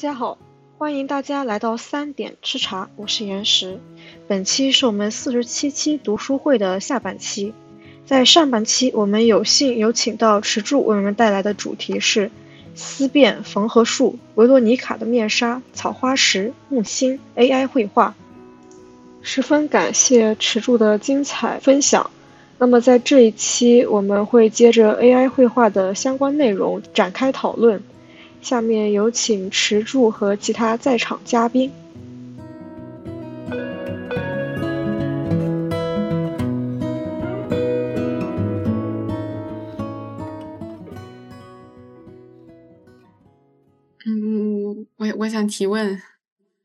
大家好，欢迎大家来到三点吃茶，我是岩石。本期是我们四十七期读书会的下半期。在上半期，我们有幸有请到池柱为我们带来的主题是《思辨缝合术》、维罗妮卡的面纱、草花石、木星、AI 绘画。十分感谢池柱的精彩分享。那么在这一期，我们会接着 AI 绘画的相关内容展开讨论。下面有请池柱和其他在场嘉宾。嗯，我我想提问。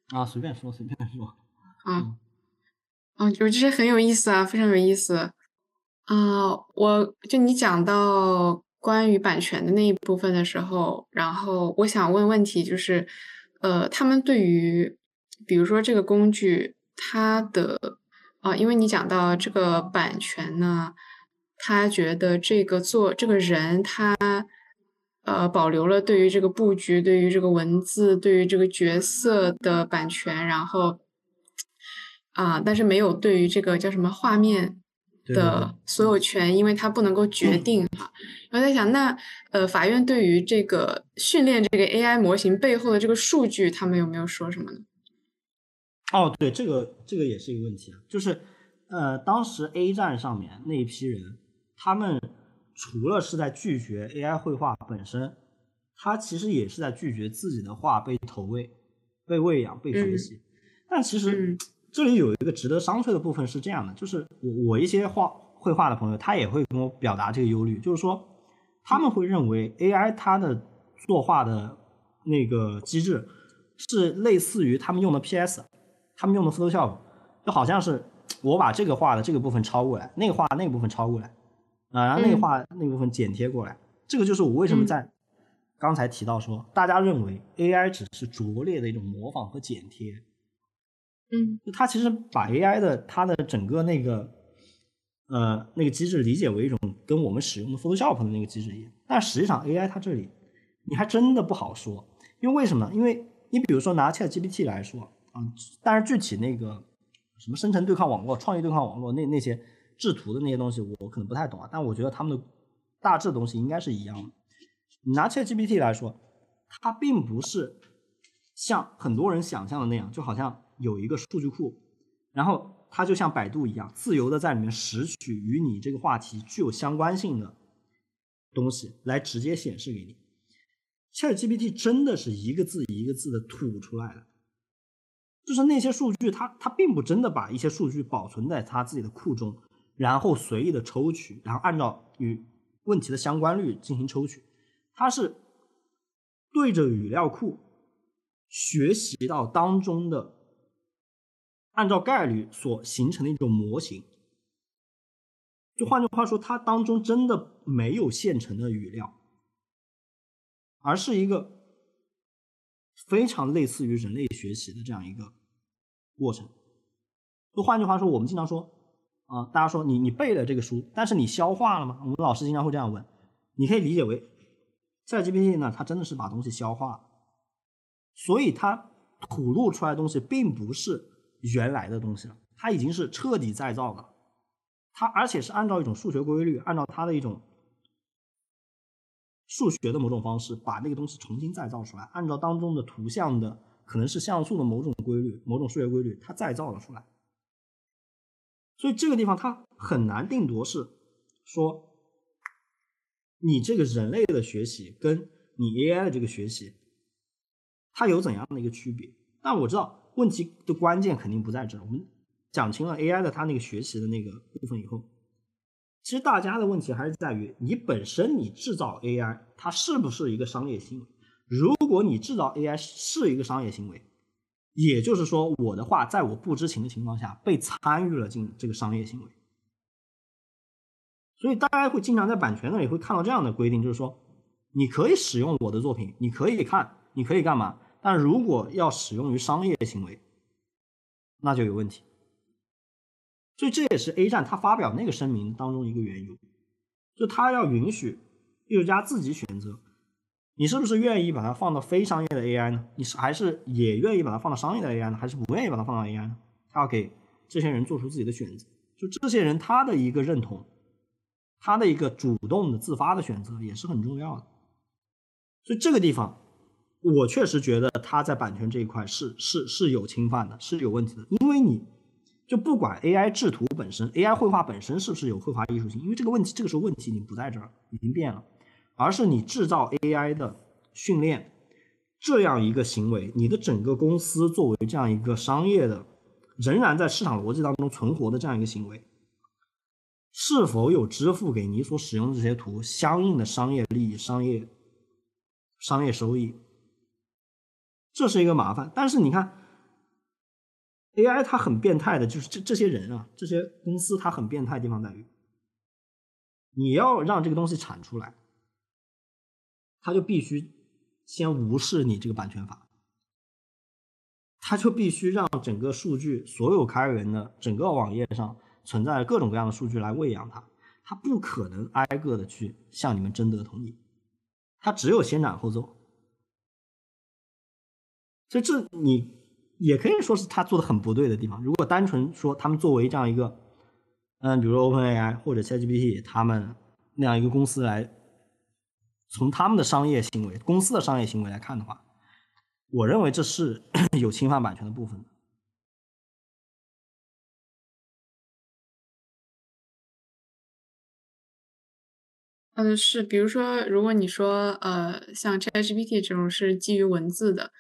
啊，随便说，随便说。啊，啊，就这些很有意思啊，非常有意思。啊，我就你讲到。关于版权的那一部分的时候，然后我想问问题，就是，呃，他们对于，比如说这个工具，它的，啊，因为你讲到这个版权呢，他觉得这个做这个人他，呃，保留了对于这个布局、对于这个文字、对于这个角色的版权，然后，啊，但是没有对于这个叫什么画面。的所有权，因为他不能够决定哈。我在想，那呃，法院对于这个训练这个 AI 模型背后的这个数据，他们有没有说什么呢？哦，对，这个这个也是一个问题啊。就是呃，当时 A 站上面那一批人，他们除了是在拒绝 AI 绘画本身，他其实也是在拒绝自己的画被投喂、被喂养、被学习。但其实。这里有一个值得商榷的部分是这样的，就是我我一些画绘画的朋友，他也会跟我表达这个忧虑，就是说他们会认为 AI 它的作画的那个机制是类似于他们用的 PS，他们用的 Photoshop，就好像是我把这个画的这个部分抄过来，那个画那个部分抄过来，啊，然后那个画那部分剪贴过来，这个就是我为什么在刚才提到说，大家认为 AI 只是拙劣的一种模仿和剪贴。嗯，它其实把 AI 的它的整个那个呃那个机制理解为一种跟我们使用的 Photoshop 的那个机制一样，但实际上 AI 它这里你还真的不好说，因为为什么呢？因为你比如说拿 ChatGPT 来说啊，但是具体那个什么生成对抗网络、创意对抗网络那那些制图的那些东西，我可能不太懂啊，但我觉得他们的大致的东西应该是一样的。你拿 ChatGPT 来说，它并不是像很多人想象的那样，就好像。有一个数据库，然后它就像百度一样，自由的在里面拾取与你这个话题具有相关性的东西，来直接显示给你。ChatGPT 真的是一个字一个字的吐出来的，就是那些数据，它它并不真的把一些数据保存在它自己的库中，然后随意的抽取，然后按照与问题的相关率进行抽取，它是对着语料库学习到当中的。按照概率所形成的一种模型，就换句话说，它当中真的没有现成的语料，而是一个非常类似于人类学习的这样一个过程。就换句话说，我们经常说啊，大家说你你背了这个书，但是你消化了吗？我们老师经常会这样问。你可以理解为，ChatGPT 呢，它真的是把东西消化了，所以它吐露出来的东西并不是。原来的东西了，它已经是彻底再造了，它而且是按照一种数学规律，按照它的一种数学的某种方式，把那个东西重新再造出来，按照当中的图像的可能是像素的某种规律、某种数学规律，它再造了出来。所以这个地方它很难定夺是说，你这个人类的学习跟你 AI 的这个学习，它有怎样的一个区别？但我知道。问题的关键肯定不在这儿。我们讲清了 AI 的它那个学习的那个部分以后，其实大家的问题还是在于你本身你制造 AI 它是不是一个商业行为？如果你制造 AI 是一个商业行为，也就是说我的话在我不知情的情况下被参与了进这个商业行为。所以大家会经常在版权那里会看到这样的规定，就是说你可以使用我的作品，你可以看，你可以干嘛？但如果要使用于商业行为，那就有问题。所以这也是 A 站他发表那个声明当中一个缘由，就他要允许艺术家自己选择你是不是愿意把它放到非商业的 AI 呢？你是还是也愿意把它放到商业的 AI 呢？还是不愿意把它放到 AI 呢？他要给这些人做出自己的选择。就这些人他的一个认同，他的一个主动的自发的选择也是很重要的。所以这个地方，我确实觉得他在版权这一块是是是有侵犯的，是有问题的。因为你就不管 AI 制图本身，AI 绘画本身是不是有绘画艺术性，因为这个问题这个时候问题已经不在这儿，已经变了。而是你制造 AI 的训练这样一个行为，你的整个公司作为这样一个商业的，仍然在市场逻辑当中存活的这样一个行为，是否有支付给你所使用的这些图相应的商业利益、商业商业收益，这是一个麻烦。但是你看，AI 它很变态的，就是这这些人啊，这些公司它很变态的地方在于，你要让这个东西产出来。他就必须先无视你这个版权法，他就必须让整个数据所有开源的整个网页上存在各种各样的数据来喂养它，他不可能挨个的去向你们征得同意，他只有先斩后奏。所以这你也可以说是他做的很不对的地方。如果单纯说他们作为这样一个，嗯，比如 OpenAI 或者 ChatGPT 他们那样一个公司来。从他们的商业行为、公司的商业行为来看的话，我认为这是 有侵犯版权的部分。嗯，是，比如说，如果你说，呃，像 ChatGPT 这种是基于文字的，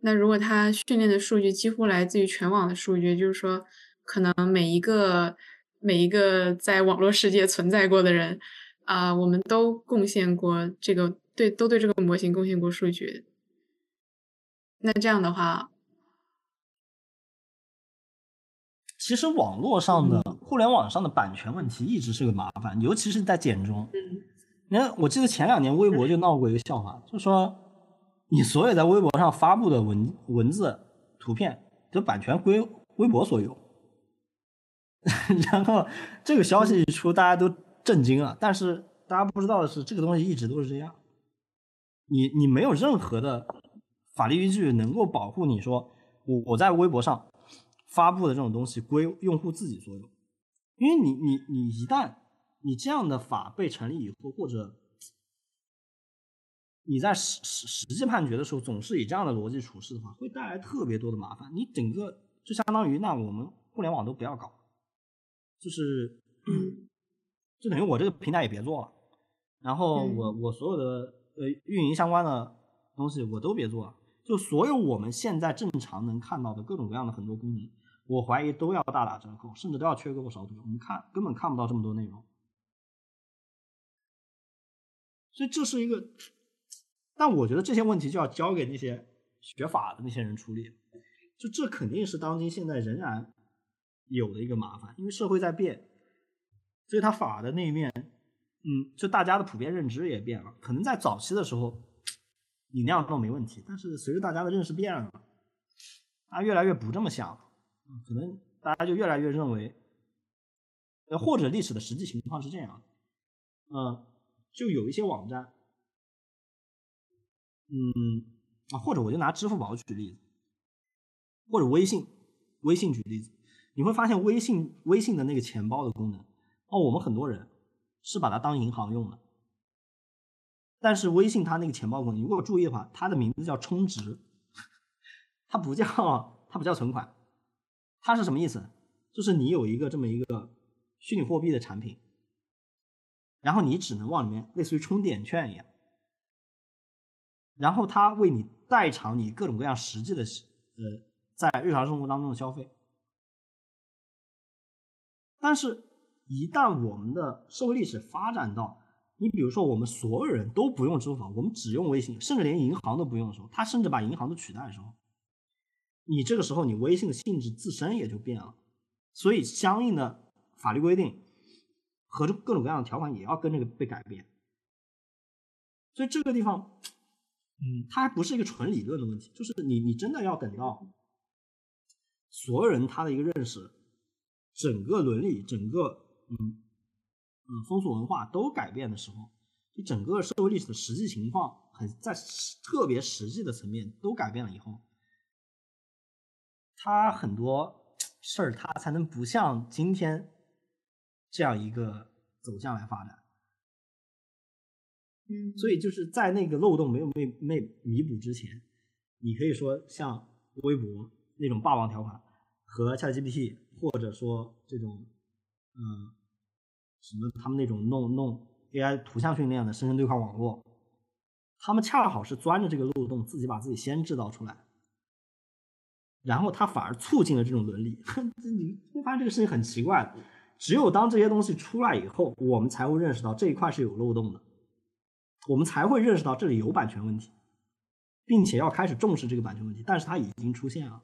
那如果它训练的数据几乎来自于全网的数据，就是说，可能每一个每一个在网络世界存在过的人。啊，我们都贡献过这个，对，都对这个模型贡献过数据。那这样的话，其实网络上的互联网上的版权问题一直是个麻烦，尤其是在简中。嗯，你看，我记得前两年微博就闹过一个笑话，就说你所有在微博上发布的文文字、图片，这版权归微博所有。然后这个消息一出，大家都。震惊了，但是大家不知道的是，这个东西一直都是这样。你你没有任何的法律依据能够保护你说我我在微博上发布的这种东西归用户自己所有，因为你你你一旦你这样的法被成立以后，或者你在实实实际判决的时候总是以这样的逻辑处事的话，会带来特别多的麻烦。你整个就相当于那我们互联网都不要搞，就是。就等于我这个平台也别做了，然后我我所有的呃运营相关的东西我都别做了，就所有我们现在正常能看到的各种各样的很多功能，我怀疑都要大打折扣，甚至都要缺胳膊少腿，我们看根本看不到这么多内容。所以这是一个，但我觉得这些问题就要交给那些学法的那些人处理，就这肯定是当今现在仍然有的一个麻烦，因为社会在变。所以它法的那一面，嗯，就大家的普遍认知也变了。可能在早期的时候，你那样弄没问题，但是随着大家的认识变了，大家越来越不这么想，可能大家就越来越认为，或者历史的实际情况是这样，嗯，就有一些网站，嗯，啊，或者我就拿支付宝举例子，或者微信，微信举例子，你会发现微信微信的那个钱包的功能。哦，我们很多人是把它当银行用的，但是微信它那个钱包功能，如果注意的话，它的名字叫充值，它不叫它不叫存款，它是什么意思？就是你有一个这么一个虚拟货币的产品，然后你只能往里面类似于充点券一样，然后它为你代偿你各种各样实际的呃在日常生活当中的消费，但是。一旦我们的社会历史发展到，你比如说我们所有人都不用支付宝，我们只用微信，甚至连银行都不用的时候，他甚至把银行都取代的时候，你这个时候你微信的性质自身也就变了，所以相应的法律规定和各种各样的条款也要跟这个被改变。所以这个地方，嗯，它还不是一个纯理论的问题，就是你你真的要等到所有人他的一个认识，整个伦理，整个。嗯，嗯，风俗文化都改变的时候，就整个社会历史的实际情况很在特别实际的层面都改变了以后，它很多事儿它才能不像今天这样一个走向来发展。所以就是在那个漏洞没有被被弥补之前，你可以说像微博那种霸王条款和 ChatGPT，或者说这种嗯什么他们那种弄弄 AI 图像训练的生成对话网络，他们恰好是钻着这个漏洞，自己把自己先制造出来，然后他反而促进了这种伦理。你会发现这个事情很奇怪，只有当这些东西出来以后，我们才会认识到这一块是有漏洞的。我们才会认识到这里有版权问题，并且要开始重视这个版权问题。但是它已经出现了，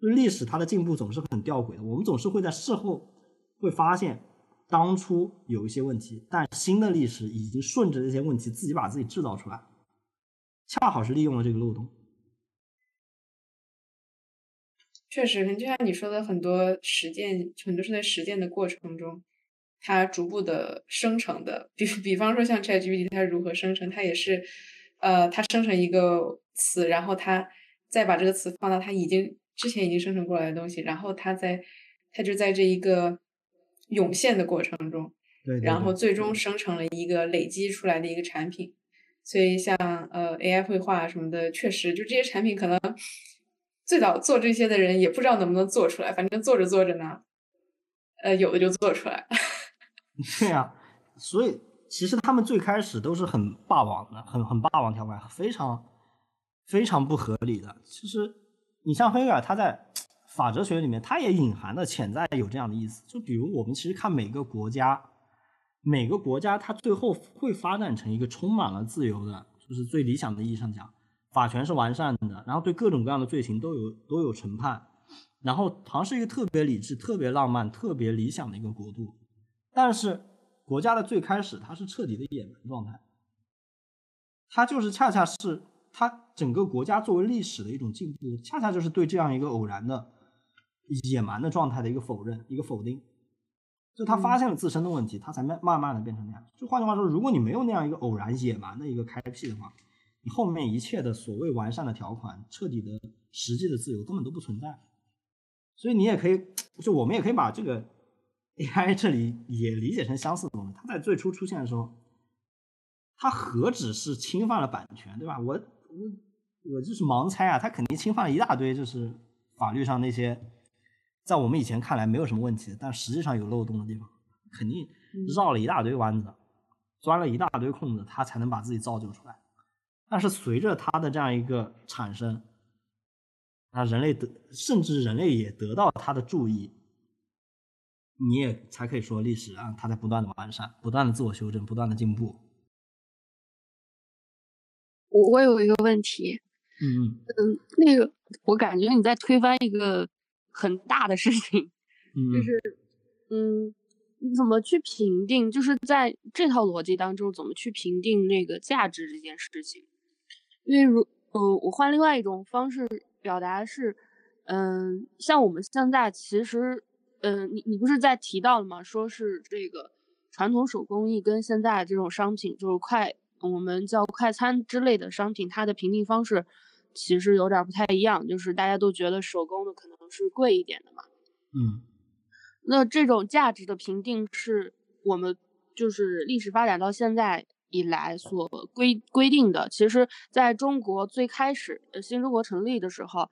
就历史它的进步总是很吊诡的。我们总是会在事后会发现当初有一些问题，但新的历史已经顺着这些问题自己把自己制造出来，恰好是利用了这个漏洞。确实，就像你说的，很多实践，很多是在实践的过程中。它逐步的生成的，比比方说像 ChatGPT，它如何生成？它也是，呃，它生成一个词，然后它再把这个词放到它已经之前已经生成过来的东西，然后它在它就在这一个涌现的过程中，对，然后最终生成了一个累积出来的一个产品。所以像呃 AI 绘画什么的，确实就这些产品可能最早做这些的人也不知道能不能做出来，反正做着做着呢，呃，有的就做出来了。对呀，所以其实他们最开始都是很霸王的，很很霸王条款，非常非常不合理的。其实你像黑格尔，他在法哲学里面，他也隐含的潜在有这样的意思。就比如我们其实看每个国家，每个国家它最后会发展成一个充满了自由的，就是最理想的意义上讲，法权是完善的，然后对各种各样的罪行都有都有审判，然后好像是一个特别理智、特别浪漫、特别理想的一个国度。但是国家的最开始，它是彻底的野蛮状态，它就是恰恰是它整个国家作为历史的一种进步，恰恰就是对这样一个偶然的野蛮的状态的一个否认，一个否定。就他发现了自身的问题，他才慢慢慢的变成那样。就换句话说，如果你没有那样一个偶然野蛮的一个开辟的话，你后面一切的所谓完善的条款、彻底的实际的自由根本都不存在。所以你也可以，就我们也可以把这个。AI 这里也理解成相似的东西。它在最初出现的时候，它何止是侵犯了版权，对吧？我我我就是盲猜啊，它肯定侵犯了一大堆，就是法律上那些在我们以前看来没有什么问题，但实际上有漏洞的地方，肯定绕了一大堆弯子，钻了一大堆空子，它才能把自己造就出来。但是随着它的这样一个产生，那，人类得甚至人类也得到它的注意。你也才可以说历史啊，它在不断的完善，不断的自我修正，不断的进步。我我有一个问题，嗯嗯，那个我感觉你在推翻一个很大的事情，就是嗯，你怎么去评定？就是在这套逻辑当中，怎么去评定那个价值这件事情？因为如嗯，我换另外一种方式表达是，嗯，像我们现在其实。嗯，你你不是在提到了吗？说是这个传统手工艺跟现在这种商品，就是快我们叫快餐之类的商品，它的评定方式其实有点不太一样。就是大家都觉得手工的可能是贵一点的嘛。嗯，那这种价值的评定是我们就是历史发展到现在以来所规规定的。其实在中国最开始新中国成立的时候，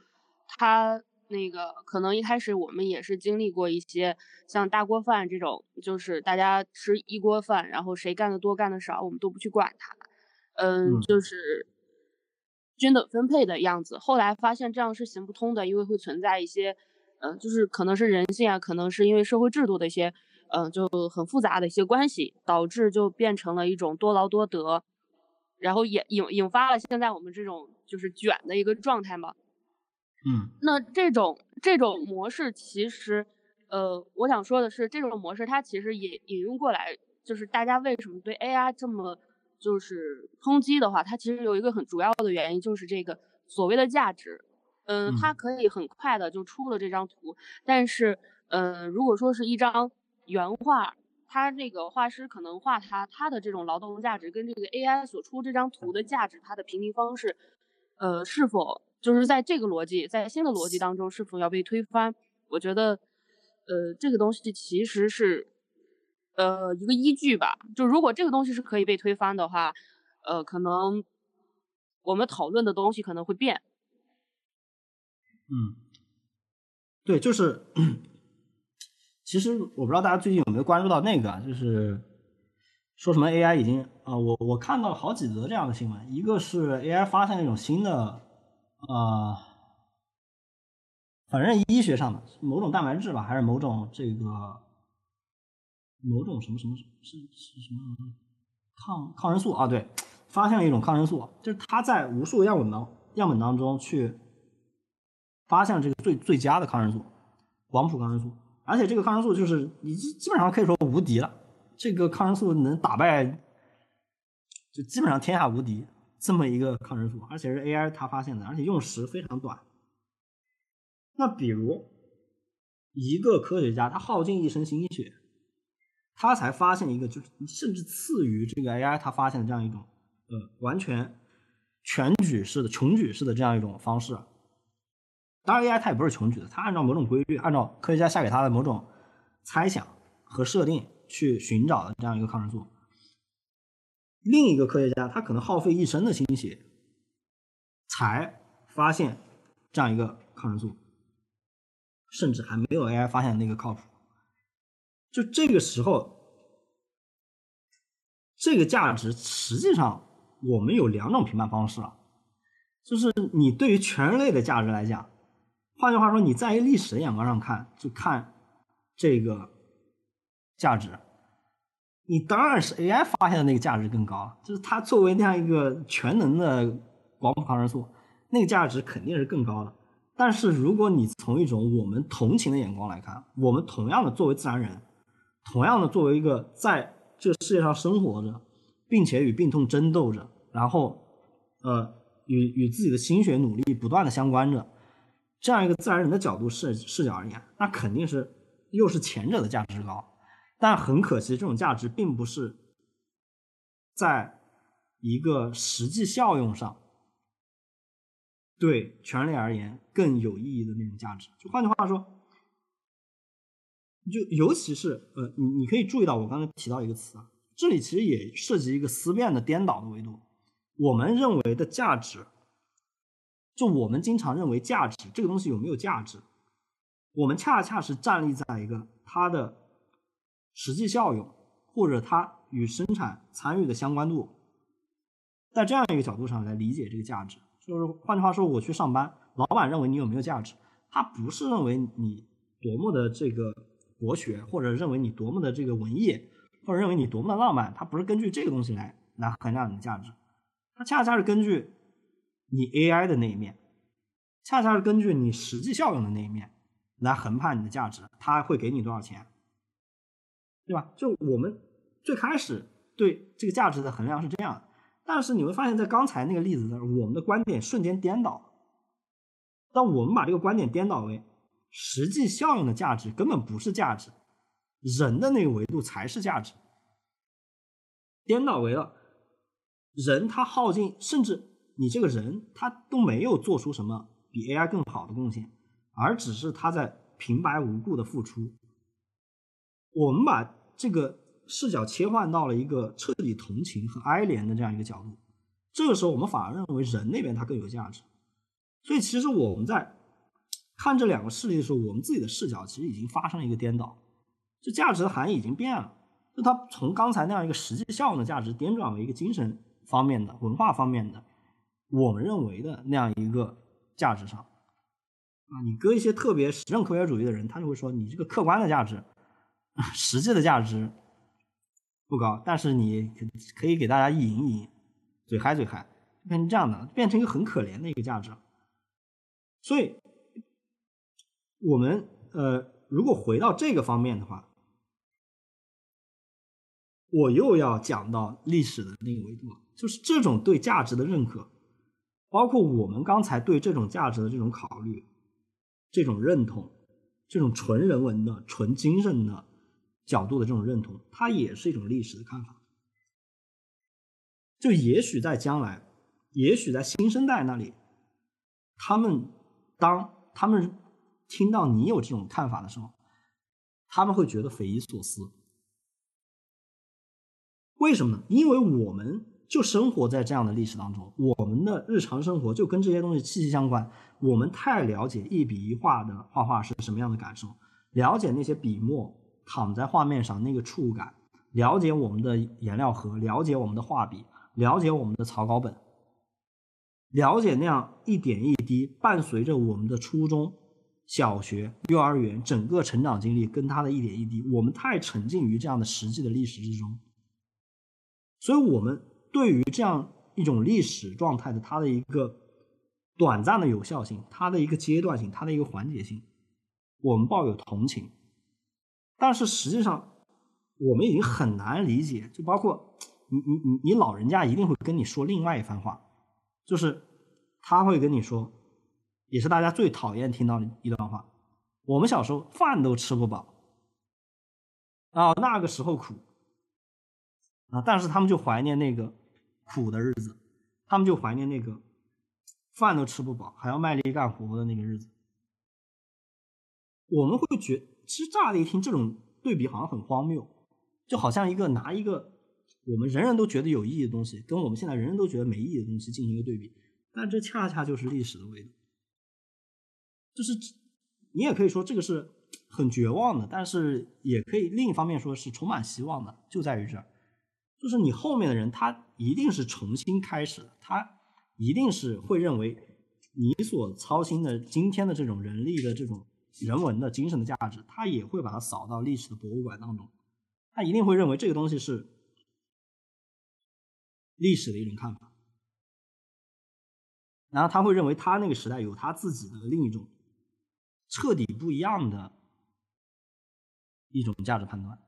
它。那个可能一开始我们也是经历过一些像大锅饭这种，就是大家吃一锅饭，然后谁干的多干的少，我们都不去管它，嗯，就是均等分配的样子。后来发现这样是行不通的，因为会存在一些，嗯，就是可能是人性啊，可能是因为社会制度的一些，嗯，就很复杂的一些关系，导致就变成了一种多劳多得，然后也引引发了现在我们这种就是卷的一个状态嘛。嗯，那这种这种模式其实，呃，我想说的是，这种模式它其实引引用过来，就是大家为什么对 AI 这么就是抨击的话，它其实有一个很主要的原因，就是这个所谓的价值。嗯，它可以很快的就出了这张图，但是，呃，如果说是一张原画，它这个画师可能画它，它的这种劳动价值跟这个 AI 所出这张图的价值，它的评定方式，呃，是否就是在这个逻辑在新的逻辑当中是否要被推翻？我觉得，呃，这个东西其实是，呃，一个依据吧。就如果这个东西是可以被推翻的话，呃，可能我们讨论的东西可能会变。嗯，对，就是。其实我不知道大家最近有没有关注到那个，就是说什么 AI 已经啊，我我看到了好几则这样的新闻，一个是 AI 发现了一种新的啊，反正医学上的某种蛋白质吧，还是某种这个某种什么什么是是什么抗抗生素啊？对，发现了一种抗生素，就是它在无数样本当样本当中去发现这个最最佳的抗生素，广谱抗生素。而且这个抗生素就是你基基本上可以说无敌了，这个抗生素能打败，就基本上天下无敌这么一个抗生素，而且是 AI 它发现的，而且用时非常短。那比如一个科学家他耗尽一生心血，他才发现一个就是甚至次于这个 AI 他发现的这样一种呃完全全举式的穷举式的这样一种方式。当然，AI 它也不是穷举的，它按照某种规律，按照科学家下给它的某种猜想和设定去寻找的这样一个抗生素。另一个科学家他可能耗费一生的心血，才发现这样一个抗生素，甚至还没有 AI 发现的那个靠谱。就这个时候，这个价值实际上我们有两种评判方式了，就是你对于全人类的价值来讲。换句话说，你在历史的眼光上看，就看这个价值，你当然是 AI 发现的那个价值更高，就是它作为那样一个全能的广谱抗生素，那个价值肯定是更高的。但是如果你从一种我们同情的眼光来看，我们同样的作为自然人，同样的作为一个在这个世界上生活着，并且与病痛争斗着，然后呃与与自己的心血努力不断的相关着。这样一个自然人的角度视视角而言，那肯定是又是前者的价值高，但很可惜，这种价值并不是在一个实际效用上对全人类而言更有意义的那种价值。就换句话说，就尤其是呃，你你可以注意到我刚才提到一个词啊，这里其实也涉及一个思辨的颠倒的维度，我们认为的价值。就我们经常认为价值这个东西有没有价值，我们恰恰是站立在一个它的实际效用或者它与生产参与的相关度，在这样一个角度上来理解这个价值。就是换句话说，我去上班，老板认为你有没有价值，他不是认为你多么的这个博学，或者认为你多么的这个文艺，或者认为你多么的浪漫，他不是根据这个东西来来衡量你的价值，他恰恰是根据。你 AI 的那一面，恰恰是根据你实际效用的那一面来衡判你的价值，他会给你多少钱，对吧？就我们最开始对这个价值的衡量是这样的，但是你会发现在刚才那个例子的我们的观点瞬间颠倒。当我们把这个观点颠倒为实际效用的价值根本不是价值，人的那个维度才是价值，颠倒为了人他耗尽甚至。你这个人他都没有做出什么比 AI 更好的贡献，而只是他在平白无故的付出。我们把这个视角切换到了一个彻底同情和哀怜的这样一个角度，这个时候我们反而认为人那边他更有价值。所以其实我们在看这两个事例的时候，我们自己的视角其实已经发生了一个颠倒，这价值的含义已经变了，就它从刚才那样一个实际效用的价值颠转为一个精神方面的、文化方面的。我们认为的那样一个价值上，啊，你搁一些特别实证科学主义的人，他就会说你这个客观的价值，实际的价值不高，但是你可以给大家意淫意淫，嘴嗨嘴嗨，变成这样的，变成一个很可怜的一个价值。所以，我们呃，如果回到这个方面的话，我又要讲到历史的那个维度，就是这种对价值的认可。包括我们刚才对这种价值的这种考虑、这种认同、这种纯人文的、纯精神的角度的这种认同，它也是一种历史的看法。就也许在将来，也许在新生代那里，他们当他们听到你有这种看法的时候，他们会觉得匪夷所思。为什么呢？因为我们就生活在这样的历史当中，我们的日常生活就跟这些东西息息相关。我们太了解一笔一画的画画是什么样的感受，了解那些笔墨躺在画面上那个触感，了解我们的颜料盒，了解我们的画笔，了解我们的草稿本，了解那样一点一滴伴随着我们的初中小学、幼儿园整个成长经历，跟他的一点一滴，我们太沉浸于这样的实际的历史之中，所以我们对于这样一种历史状态的它的一个短暂的有效性，它的一个阶段性，它的一个环节性，我们抱有同情，但是实际上我们已经很难理解，就包括你你你你老人家一定会跟你说另外一番话，就是他会跟你说。也是大家最讨厌听到的一段话。我们小时候饭都吃不饱啊，那个时候苦啊，但是他们就怀念那个苦的日子，他们就怀念那个饭都吃不饱还要卖力干活的那个日子。我们会觉，其实乍的一听这种对比好像很荒谬，就好像一个拿一个我们人人都觉得有意义的东西，跟我们现在人人都觉得没意义的东西进行一个对比，但这恰恰就是历史的味道。就是你也可以说这个是很绝望的，但是也可以另一方面说是充满希望的，就在于这儿，就是你后面的人他一定是重新开始的，他一定是会认为你所操心的今天的这种人力的这种人文的精神的价值，他也会把它扫到历史的博物馆当中，他一定会认为这个东西是历史的一种看法，然后他会认为他那个时代有他自己的另一种。彻底不一样的一种价值判断。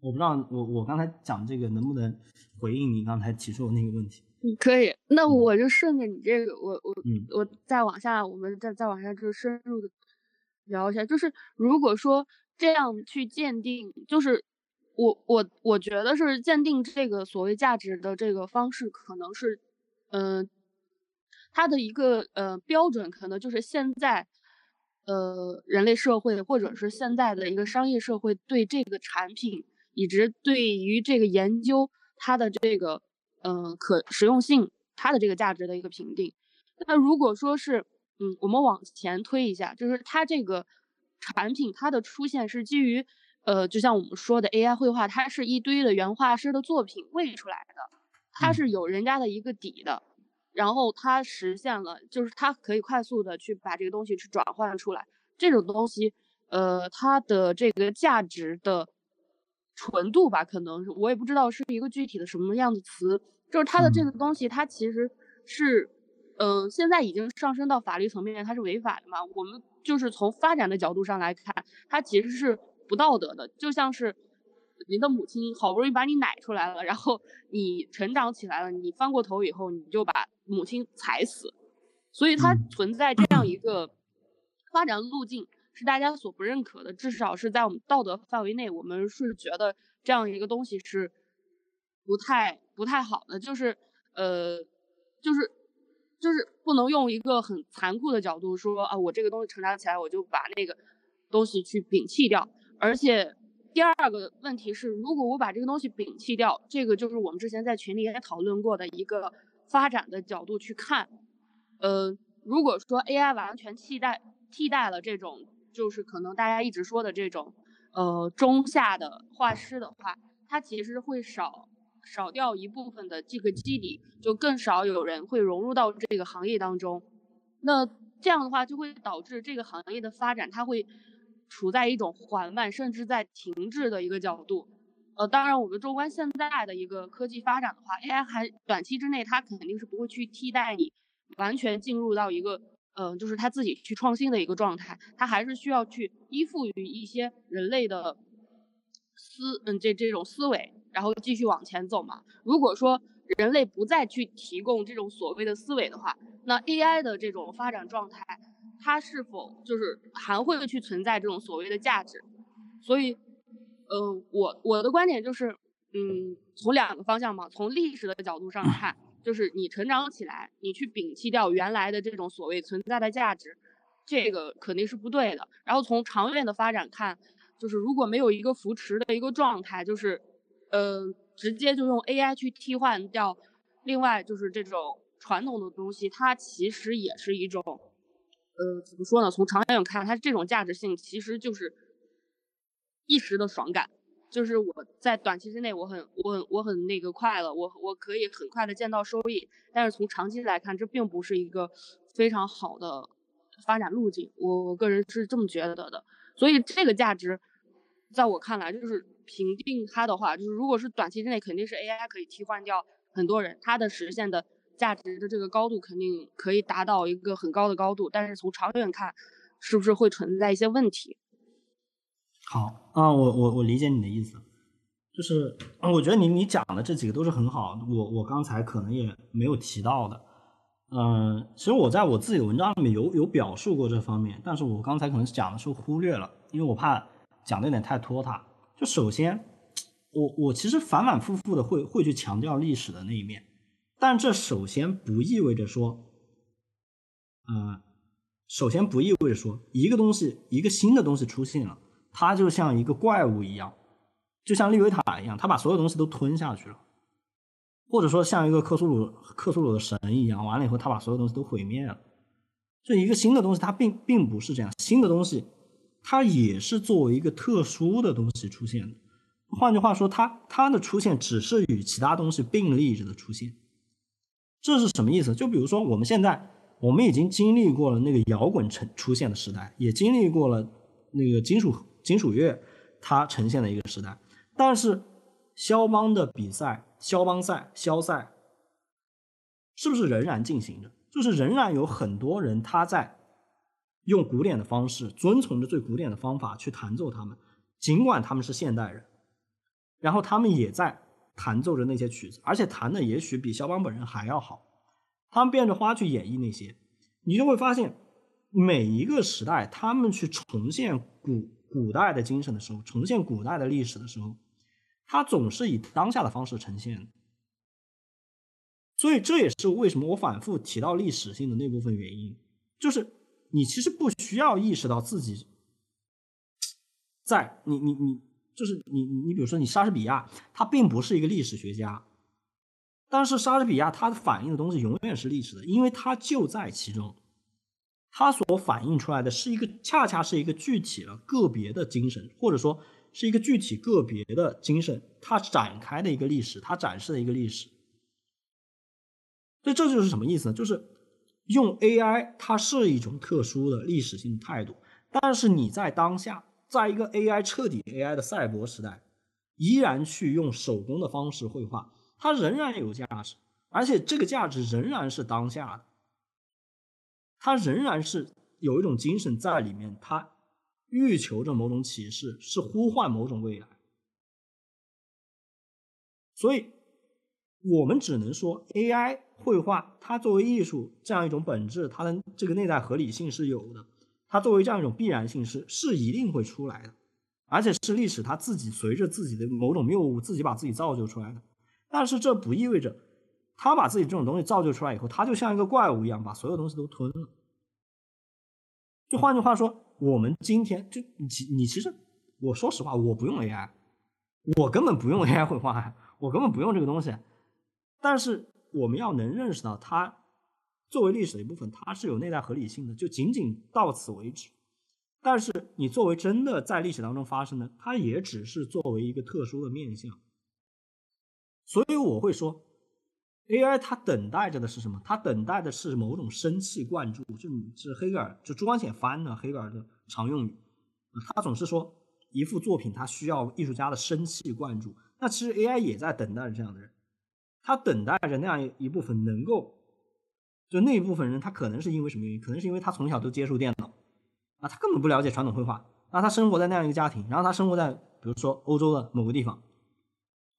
我不知道我我刚才讲这个能不能回应你刚才提出的那个问题？嗯，可以。那我就顺着你这个，我我我再往下，我们再再往下就深入的聊一下。就是如果说这样去鉴定，就是我我我觉得是鉴定这个所谓价值的这个方式，可能是嗯。它的一个呃标准，可能就是现在，呃，人类社会或者是现在的一个商业社会对这个产品，以及对于这个研究它的这个嗯可实用性，它的这个价值的一个评定。那如果说是嗯，我们往前推一下，就是它这个产品它的出现是基于呃，就像我们说的 AI 绘画，它是一堆的原画师的作品喂出来的，它是有人家的一个底的。然后它实现了，就是它可以快速的去把这个东西去转换出来。这种东西，呃，它的这个价值的纯度吧，可能是我也不知道是一个具体的什么样的词。就是它的这个东西，它其实是，嗯，现在已经上升到法律层面，它是违法的嘛。我们就是从发展的角度上来看，它其实是不道德的，就像是。你的母亲好不容易把你奶出来了，然后你成长起来了，你翻过头以后，你就把母亲踩死，所以它存在这样一个发展路径是大家所不认可的，至少是在我们道德范围内，我们是觉得这样一个东西是不太不太好的，就是呃，就是就是不能用一个很残酷的角度说啊，我这个东西成长起来，我就把那个东西去摒弃掉，而且。第二个问题是，如果我把这个东西摒弃掉，这个就是我们之前在群里也讨论过的一个发展的角度去看。呃，如果说 AI 完全替代替代了这种，就是可能大家一直说的这种，呃，中下的画师的话，他其实会少少掉一部分的这个基底，就更少有人会融入到这个行业当中。那这样的话，就会导致这个行业的发展，它会。处在一种缓慢甚至在停滞的一个角度，呃，当然我们纵观现在的一个科技发展的话，AI 还短期之内它肯定是不会去替代你，完全进入到一个，呃，就是他自己去创新的一个状态，他还是需要去依附于一些人类的思，嗯，这这种思维，然后继续往前走嘛。如果说人类不再去提供这种所谓的思维的话，那 AI 的这种发展状态。它是否就是还会去存在这种所谓的价值？所以，呃，我我的观点就是，嗯，从两个方向嘛，从历史的角度上看，就是你成长起来，你去摒弃掉原来的这种所谓存在的价值，这个肯定是不对的。然后从长远的发展看，就是如果没有一个扶持的一个状态，就是，呃，直接就用 AI 去替换掉，另外就是这种。传统的东西，它其实也是一种，呃，怎么说呢？从长远看，它这种价值性其实就是一时的爽感，就是我在短期之内，我很我很我很那个快了，我我可以很快的见到收益。但是从长期来看，这并不是一个非常好的发展路径。我我个人是这么觉得的。所以这个价值，在我看来，就是评定它的话，就是如果是短期之内，肯定是 AI 可以替换掉很多人，它的实现的。价值的这个高度肯定可以达到一个很高的高度，但是从长远看，是不是会存在一些问题？好啊，我我我理解你的意思，就是我觉得你你讲的这几个都是很好，我我刚才可能也没有提到的，嗯，其实我在我自己的文章里面有有表述过这方面，但是我刚才可能讲的时候忽略了，因为我怕讲的有点太拖沓。就首先，我我其实反反复复的会会去强调历史的那一面。但这首先不意味着说，嗯，首先不意味着说一个东西一个新的东西出现了，它就像一个怪物一样，就像利维塔一样，它把所有东西都吞下去了，或者说像一个克苏鲁克苏鲁的神一样，完了以后他把所有东西都毁灭了。这一个新的东西，它并并不是这样，新的东西它也是作为一个特殊的东西出现的。换句话说，它它的出现只是与其他东西并立着的出现。这是什么意思？就比如说，我们现在我们已经经历过了那个摇滚成出现的时代，也经历过了那个金属金属乐它呈现的一个时代。但是肖邦的比赛、肖邦赛、肖赛，是不是仍然进行着？就是仍然有很多人他在用古典的方式，遵从着最古典的方法去弹奏他们，尽管他们是现代人，然后他们也在。弹奏着那些曲子，而且弹的也许比肖邦本人还要好。他们变着花去演绎那些，你就会发现，每一个时代，他们去重现古古代的精神的时候，重现古代的历史的时候，他总是以当下的方式呈现。所以这也是为什么我反复提到历史性的那部分原因，就是你其实不需要意识到自己在你你你。就是你，你比如说，你莎士比亚，他并不是一个历史学家，但是莎士比亚他的反映的东西永远是历史的，因为他就在其中，它所反映出来的是一个恰恰是一个具体的个别的精神，或者说是一个具体个别的精神，它展开的一个历史，它展示的一个历史。所以这就是什么意思呢？就是用 AI，它是一种特殊的历史性态度，但是你在当下。在一个 AI 彻底 AI 的赛博时代，依然去用手工的方式绘画，它仍然有价值，而且这个价值仍然是当下的，它仍然是有一种精神在里面，它欲求着某种启示，是呼唤某种未来。所以，我们只能说 AI 绘画它作为艺术这样一种本质，它的这个内在合理性是有的。它作为这样一种必然性是是一定会出来的，而且是历史它自己随着自己的某种谬误自己把自己造就出来的。但是这不意味着他把自己这种东西造就出来以后，他就像一个怪物一样把所有东西都吞了。就换句话说，我们今天就你其你其实我说实话，我不用 AI，我根本不用 AI 绘画，我根本不用这个东西。但是我们要能认识到它。作为历史的一部分，它是有内在合理性的，就仅仅到此为止。但是你作为真的在历史当中发生的，它也只是作为一个特殊的面相。所以我会说，AI 它等待着的是什么？它等待的是某种生气灌注，就是黑格尔就朱光潜翻的黑格尔的常用语。他总是说一幅作品它需要艺术家的生气灌注。那其实 AI 也在等待着这样的人，他等待着那样一部分能够。就那一部分人，他可能是因为什么原因？可能是因为他从小都接触电脑，啊，他根本不了解传统绘画，啊，他生活在那样一个家庭，然后他生活在比如说欧洲的某个地方，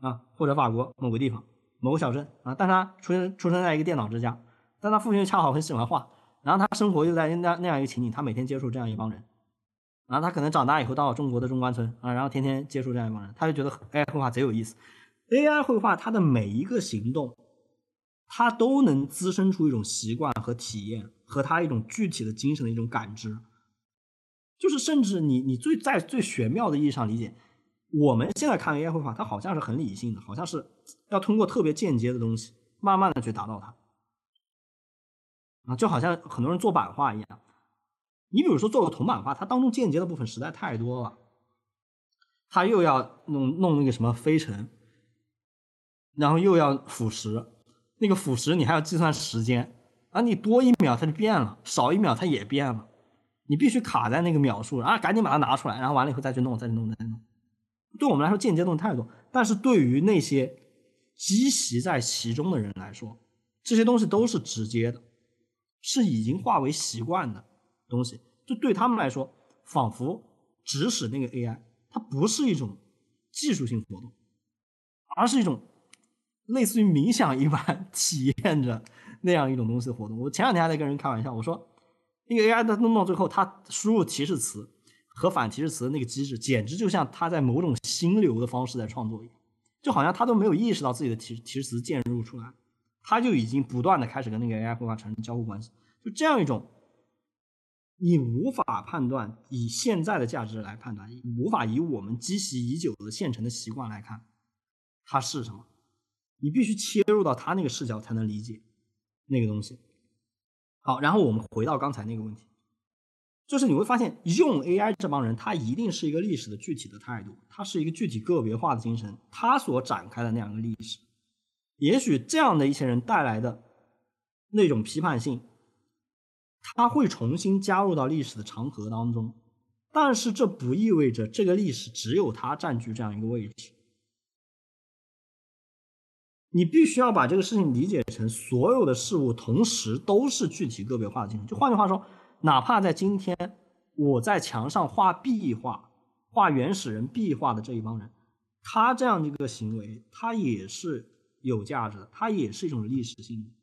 啊，或者法国某个地方某个小镇，啊，但他出生出生在一个电脑之家，但他父亲恰好很喜欢画，然后他生活就在那那样一个情景，他每天接触这样一帮人，然后他可能长大以后到了中国的中关村啊，然后天天接触这样一帮人，他就觉得 AI 绘画贼有意思。AI 绘画它的每一个行动，它都能滋生出一种习惯和体验，和他一种具体的精神的一种感知。就是甚至你你最在最玄妙的意义上理解，我们现在看 AI 绘画，它好像是很理性的，好像是要通过特别间接的东西，慢慢的去达到它。啊，就好像很多人做版画一样，你比如说做个铜版画，它当中间接的部分实在太多了，它又要弄弄那个什么飞尘，然后又要腐蚀，那个腐蚀你还要计算时间啊，你多一秒它就变了，少一秒它也变了，你必须卡在那个秒数啊，赶紧把它拿出来，然后完了以后再去弄，再去弄，再去弄。对我们来说间接东西太多，但是对于那些积习在其中的人来说，这些东西都是直接的。是已经化为习惯的东西，就对他们来说，仿佛指使那个 AI，它不是一种技术性活动，而是一种类似于冥想一般 体验着那样一种东西的活动。我前两天还在跟人开玩笑，我说那个 AI 它弄到最后，它输入提示词和反提示词的那个机制，简直就像它在某种心流的方式在创作一样，就好像他都没有意识到自己的提提示词渐入出来。他就已经不断的开始跟那个 AI 绘画产生交互关系，就这样一种，你无法判断以现在的价值来判断，无法以我们积习已久的现成的习惯来看，它是什么？你必须切入到他那个视角才能理解那个东西。好，然后我们回到刚才那个问题，就是你会发现，用 AI 这帮人，他一定是一个历史的具体的态度，他是一个具体个别化的精神，他所展开的那样一个历史。也许这样的一些人带来的那种批判性，他会重新加入到历史的长河当中，但是这不意味着这个历史只有他占据这样一个位置。你必须要把这个事情理解成所有的事物同时都是具体个别化的精神。就换句话说，哪怕在今天我在墙上画壁画、画原始人壁画的这一帮人，他这样的一个行为，他也是。有价值的，它也是一种历史性，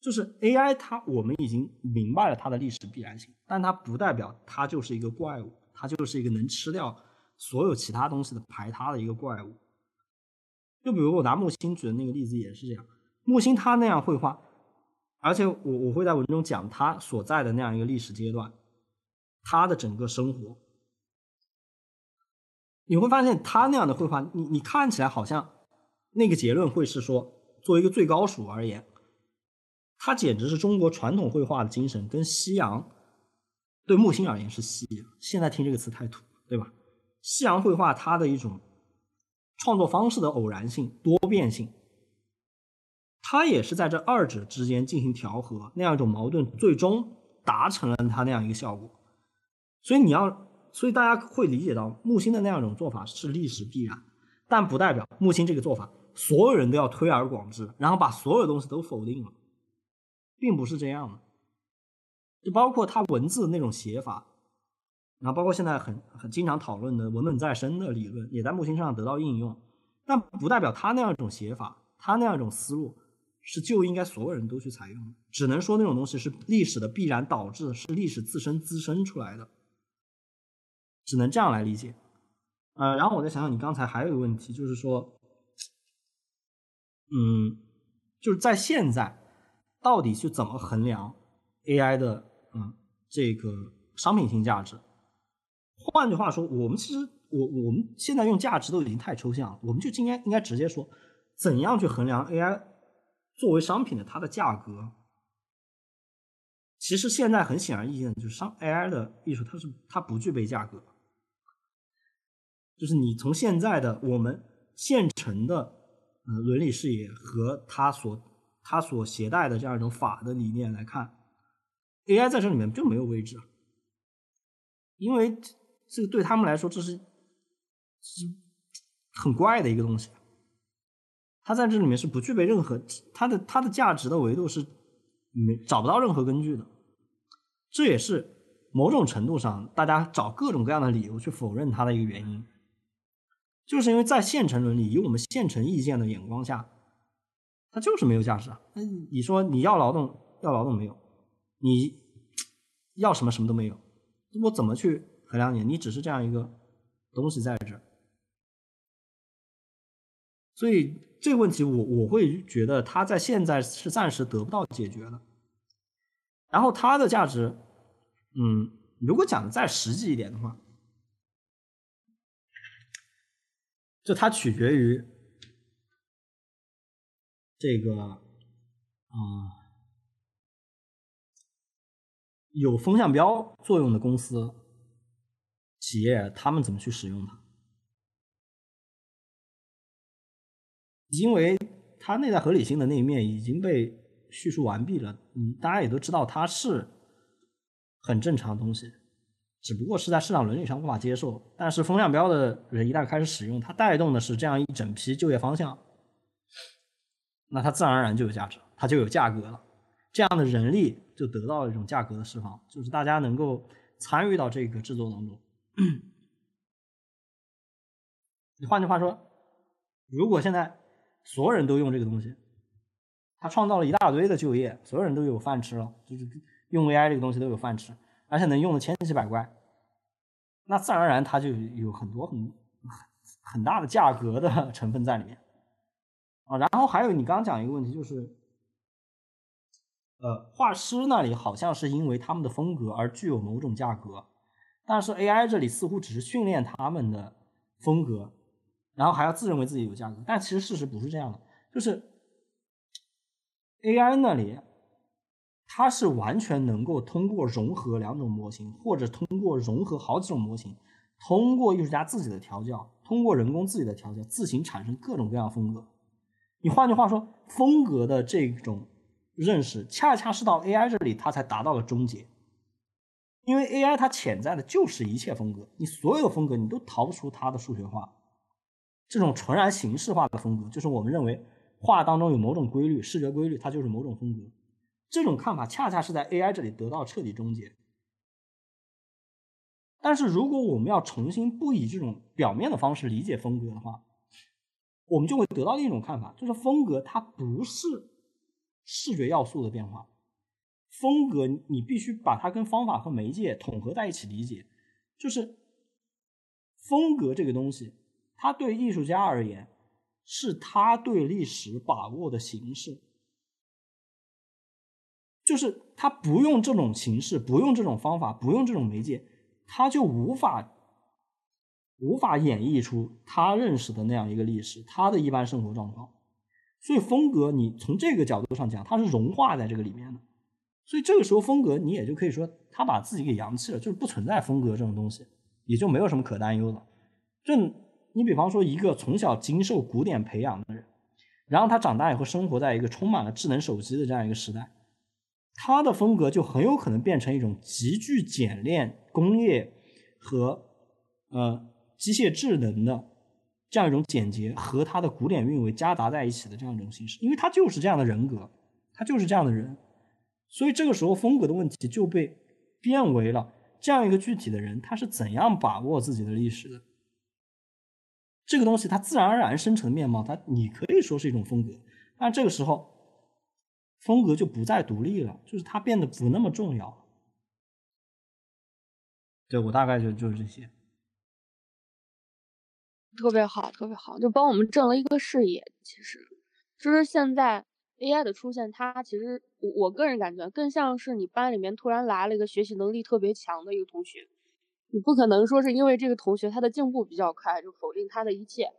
就是 AI，它我们已经明白了它的历史必然性，但它不代表它就是一个怪物，它就是一个能吃掉所有其他东西的排他的一个怪物。就比如我拿木星举的那个例子也是这样，木星它那样绘画，而且我我会在文中讲他所在的那样一个历史阶段，他的整个生活，你会发现他那样的绘画，你你看起来好像。那个结论会是说，作为一个最高数而言，它简直是中国传统绘画的精神，跟西洋对木星而言是西洋。现在听这个词太土，对吧？西洋绘画它的一种创作方式的偶然性、多变性，它也是在这二者之间进行调和，那样一种矛盾，最终达成了它那样一个效果。所以你要，所以大家会理解到木星的那样一种做法是历史必然，但不代表木星这个做法。所有人都要推而广之，然后把所有东西都否定了，并不是这样的。就包括他文字那种写法，然后包括现在很很经常讨论的文本再生的理论，也在木星上得到应用。但不代表他那样一种写法，他那样一种思路是就应该所有人都去采用。只能说那种东西是历史的必然导致，是历史自身滋生出来的，只能这样来理解。呃，然后我再想想，你刚才还有一个问题，就是说。嗯，就是在现在，到底去怎么衡量 AI 的嗯这个商品性价值？换句话说，我们其实我我们现在用价值都已经太抽象了，我们就应该应该直接说，怎样去衡量 AI 作为商品的它的价格？其实现在很显而易见，就是商 AI 的艺术它是它不具备价格，就是你从现在的我们现成的。呃，伦理视野和他所他所携带的这样一种法的理念来看，AI 在这里面就没有位置，因为这个对他们来说这是是很怪的一个东西，它在这里面是不具备任何它的它的价值的维度是没找不到任何根据的，这也是某种程度上大家找各种各样的理由去否认它的一个原因。就是因为在现成伦理，以我们现成意见的眼光下，它就是没有价值啊。那你说你要劳动，要劳动没有，你要什么什么都没有，我怎么去衡量你？你只是这样一个东西在这儿。所以这个问题，我我会觉得它在现在是暂时得不到解决的。然后它的价值，嗯，如果讲的再实际一点的话，就它取决于这个啊、有风向标作用的公司、企业，他们怎么去使用它？因为它内在合理性的那一面已经被叙述完毕了，嗯，大家也都知道它是很正常的东西，只不过是在市场伦理上无法接受。但是风向标的人一旦开始使用，它带动的是这样一整批就业方向，那它自然而然就有价值，它就有价格了。这样的人力就得到了一种价格的释放，就是大家能够参与到这个制作当中。你 换句话说，如果现在所有人都用这个东西，他创造了一大堆的就业，所有人都有饭吃了，就是用 AI 这个东西都有饭吃，而且能用的千奇百怪，那自然而然它就有很多很很大的价格的 成分在里面啊。然后还有你刚刚讲一个问题，就是呃，画师那里好像是因为他们的风格而具有某种价格，但是 AI 这里似乎只是训练他们的风格。然后还要自认为自己有价格，但其实事实不是这样的，就是 AI 那里，它是完全能够通过融合两种模型，或者通过融合好几种模型，通过艺术家自己的调教，通过人工自己的调教，自行产生各种各样风格。你换句话说，风格的这种认识，恰恰是到 AI 这里，它才达到了终结。因为 AI 它潜在的就是一切风格，你所有风格你都逃不出它的数学化。这种纯然形式化的风格，就是我们认为画当中有某种规律，视觉规律，它就是某种风格。这种看法恰恰是在 AI 这里得到彻底终结。但是如果我们要重新不以这种表面的方式理解风格的话，我们就会得到另一种看法，就是风格它不是视觉要素的变化，风格你必须把它跟方法和媒介统合在一起理解，就是风格这个东西。它对艺术家而言，是他对历史把握的形式，就是他不用这种形式，不用这种方法，不用这种媒介，他就无法无法演绎出他认识的那样一个历史，他的一般生活状况。所以风格，你从这个角度上讲，它是融化在这个里面的。所以这个时候，风格你也就可以说，他把自己给扬弃了，就是不存在风格这种东西，也就没有什么可担忧的。就你比方说，一个从小经受古典培养的人，然后他长大以后生活在一个充满了智能手机的这样一个时代，他的风格就很有可能变成一种极具简练工业和呃机械智能的这样一种简洁和他的古典韵味夹杂在一起的这样一种形式，因为他就是这样的人格，他就是这样的人，所以这个时候风格的问题就被变为了这样一个具体的人，他是怎样把握自己的历史的。这个东西它自然而然生成的面貌，它你可以说是一种风格，但这个时候风格就不再独立了，就是它变得不那么重要。对我大概就就是这些。特别好，特别好，就帮我们正了一个视野。其实，就是现在 AI 的出现，它其实我我个人感觉更像是你班里面突然来了一个学习能力特别强的一个同学。你不可能说是因为这个同学他的进步比较快就否定他的一切，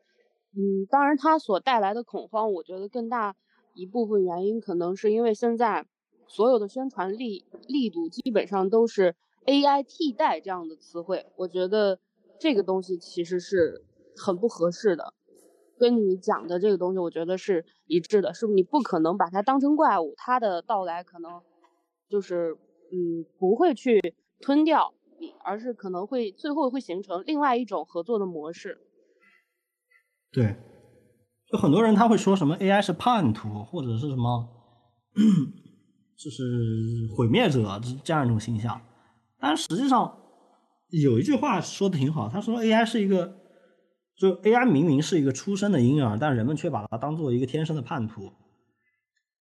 嗯，当然他所带来的恐慌，我觉得更大一部分原因可能是因为现在所有的宣传力力度基本上都是 AI 替代这样的词汇，我觉得这个东西其实是很不合适的，跟你讲的这个东西我觉得是一致的，是不是？你不可能把它当成怪物，它的到来可能就是嗯不会去吞掉。而是可能会最后会形成另外一种合作的模式。对，就很多人他会说什么 AI 是叛徒，或者是什么，就是毁灭者这样一种形象。但实际上有一句话说的挺好，他说 AI 是一个，就 AI 明明是一个出生的婴儿，但人们却把它当做一个天生的叛徒。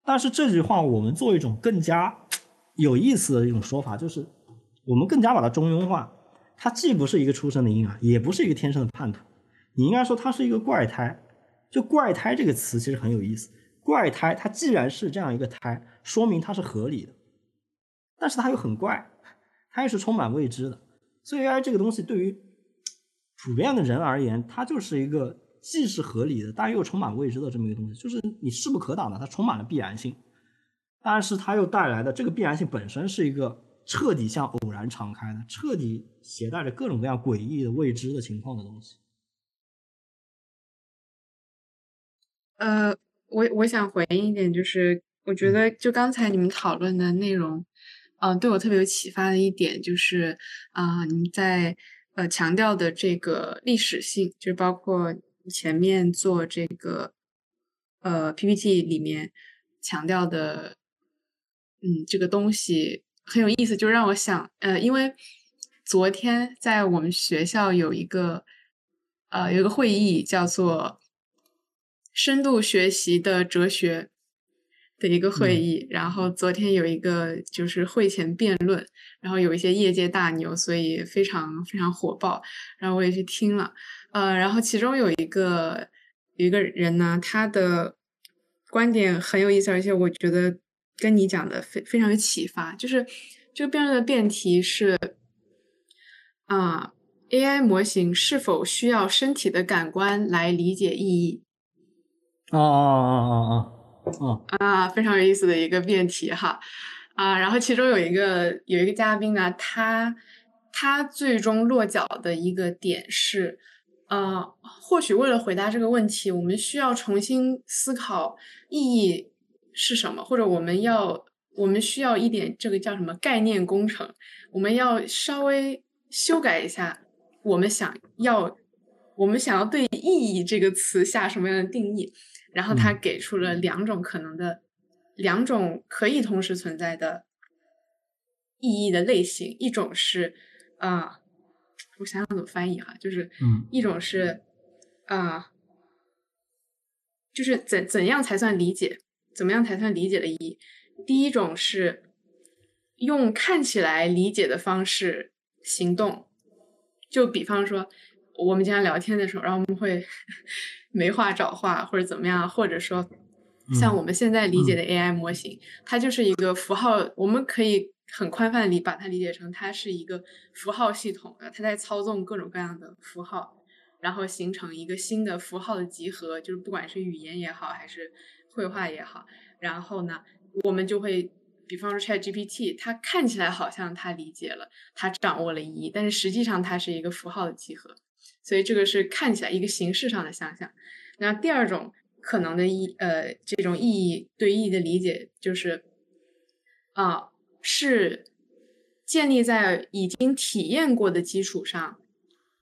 但是这句话我们做一种更加有意思的一种说法，就是我们更加把它中庸化。它既不是一个出生的婴儿，也不是一个天生的叛徒，你应该说它是一个怪胎。就“怪胎”这个词其实很有意思。怪胎，它既然是这样一个胎，说明它是合理的，但是它又很怪，它又是充满未知的。所以 AI 这个东西对于普遍的人而言，它就是一个既是合理的，但又充满未知的这么一个东西，就是你势不可挡的，它充满了必然性，但是它又带来的这个必然性本身是一个。彻底向偶然敞开的，彻底携带着各种各样诡异的未知的情况的东西。呃，我我想回应一点，就是我觉得就刚才你们讨论的内容，嗯，对我特别有启发的一点就是啊，你们在呃强调的这个历史性，就包括前面做这个呃 PPT 里面强调的，嗯，这个东西。很有意思，就让我想，呃，因为昨天在我们学校有一个，呃，有一个会议叫做“深度学习的哲学”的一个会议，然后昨天有一个就是会前辩论，然后有一些业界大牛，所以非常非常火爆，然后我也去听了，呃，然后其中有一个有一个人呢，他的观点很有意思，而且我觉得。跟你讲的非非常有启发，就是这个辩论的辩题是啊，AI 模型是否需要身体的感官来理解意义？哦哦哦哦哦哦啊，非常有意思的一个辩题哈啊，然后其中有一个有一个嘉宾呢，他他最终落脚的一个点是，呃，或许为了回答这个问题，我们需要重新思考意义。是什么？或者我们要，我们需要一点这个叫什么概念工程？我们要稍微修改一下，我们想要，我们想要对“意义”这个词下什么样的定义？然后他给出了两种可能的，两种可以同时存在的意义的类型。一种是啊，我想想怎么翻译哈，就是嗯，一种是啊，就是怎怎样才算理解？怎么样才算理解的意义？第一种是用看起来理解的方式行动，就比方说我们经常聊天的时候，然后我们会 没话找话或者怎么样，或者说像我们现在理解的 AI 模型，它就是一个符号，我们可以很宽泛的理把它理解成它是一个符号系统，它在操纵各种各样的符号，然后形成一个新的符号的集合，就是不管是语言也好还是。绘画也好，然后呢，我们就会，比方说 Chat GPT，它看起来好像它理解了，它掌握了意义，但是实际上它是一个符号的集合，所以这个是看起来一个形式上的想象。那第二种可能的意，呃，这种意义对意义的理解，就是啊，是建立在已经体验过的基础上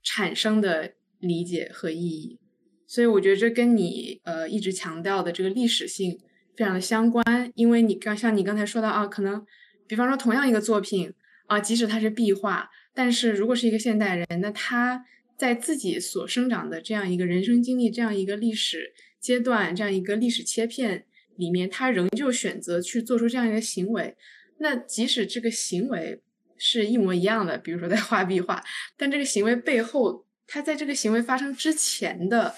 产生的理解和意义。所以我觉得这跟你呃一直强调的这个历史性非常的相关，因为你刚像你刚才说到啊，可能比方说同样一个作品啊，即使它是壁画，但是如果是一个现代人，那他在自己所生长的这样一个人生经历、这样一个历史阶段、这样一个历史切片里面，他仍旧选择去做出这样一个行为，那即使这个行为是一模一样的，比如说在画壁画，但这个行为背后，他在这个行为发生之前的。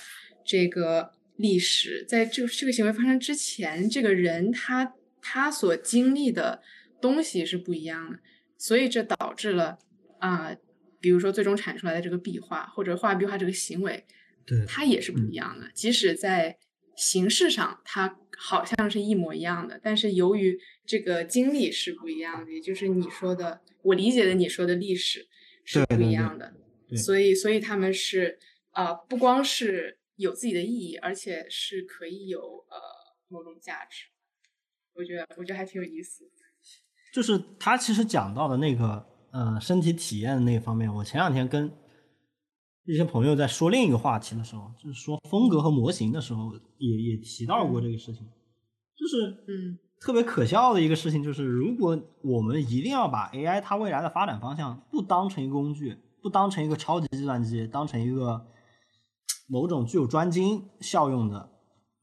这个历史，在这这个行为发生之前，这个人他他所经历的东西是不一样的，所以这导致了啊，比如说最终产出来的这个壁画或者画壁画这个行为，对，它也是不一样的。即使在形式上它好像是一模一样的，但是由于这个经历是不一样的，也就是你说的，我理解的你说的历史是不一样的，所以所以他们是啊，不光是。有自己的意义，而且是可以有呃某种价值，我觉得我觉得还挺有意思。就是他其实讲到的那个呃身体体验的那方面，我前两天跟一些朋友在说另一个话题的时候，就是说风格和模型的时候，也也提到过这个事情。就是嗯，特别可笑的一个事情就是，如果我们一定要把 AI 它未来的发展方向不当成一个工具，不当成一个超级计算机，当成一个。某种具有专精效用的，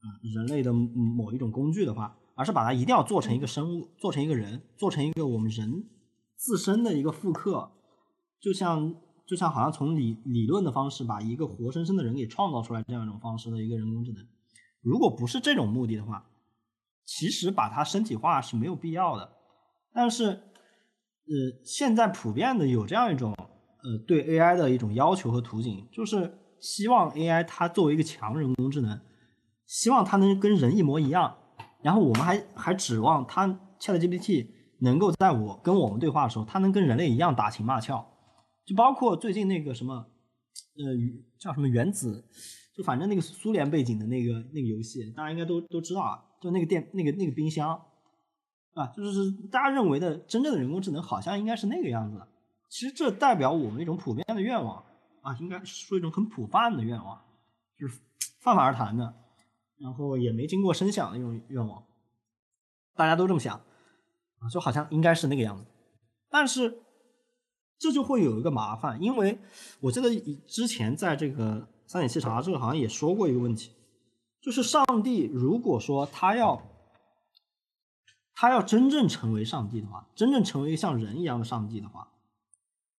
嗯，人类的某一种工具的话，而是把它一定要做成一个生物，做成一个人，做成一个我们人自身的一个复刻，就像就像好像从理理论的方式把一个活生生的人给创造出来这样一种方式的一个人工智能。如果不是这种目的的话，其实把它身体化是没有必要的。但是，呃，现在普遍的有这样一种呃对 AI 的一种要求和途径，就是希望 AI 它作为一个强人工智能，希望它能跟人一模一样。然后我们还还指望它 ChatGPT 能够在我跟我们对话的时候，它能跟人类一样打情骂俏。就包括最近那个什么，呃，叫什么原子，就反正那个苏联背景的那个那个游戏，大家应该都都知道啊。就那个电那个那个冰箱，啊，就是大家认为的真正的人工智能，好像应该是那个样子。其实这代表我们一种普遍的愿望啊，应该说一种很普泛的愿望，就是泛泛而谈的，然后也没经过深想的一种愿望，大家都这么想啊，就好像应该是那个样子。但是这就会有一个麻烦，因为我记得之前在这个三点七查这个好像也说过一个问题。就是上帝，如果说他要，他要真正成为上帝的话，真正成为像人一样的上帝的话，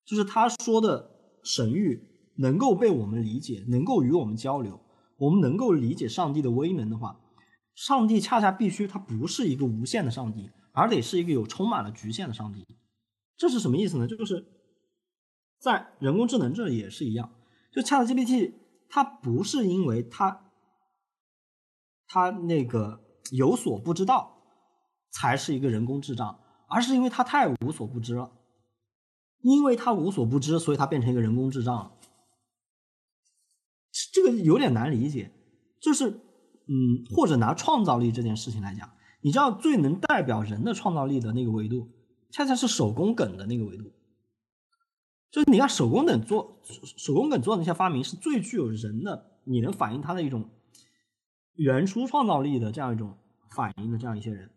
就是他说的神谕能够被我们理解，能够与我们交流，我们能够理解上帝的威能的话，上帝恰恰必须他不是一个无限的上帝，而得是一个有充满了局限的上帝。这是什么意思呢？就是在人工智能这也是一样，就 ChatGPT 它不是因为它。他那个有所不知道，才是一个人工智障，而是因为他太无所不知了。因为他无所不知，所以他变成一个人工智障了。这个有点难理解，就是，嗯，或者拿创造力这件事情来讲，你知道最能代表人的创造力的那个维度，恰恰是手工梗的那个维度。就是你看手工梗做手工梗做的那些发明，是最具有人的，你能反映他的一种。原初创造力的这样一种反应的这样一些人，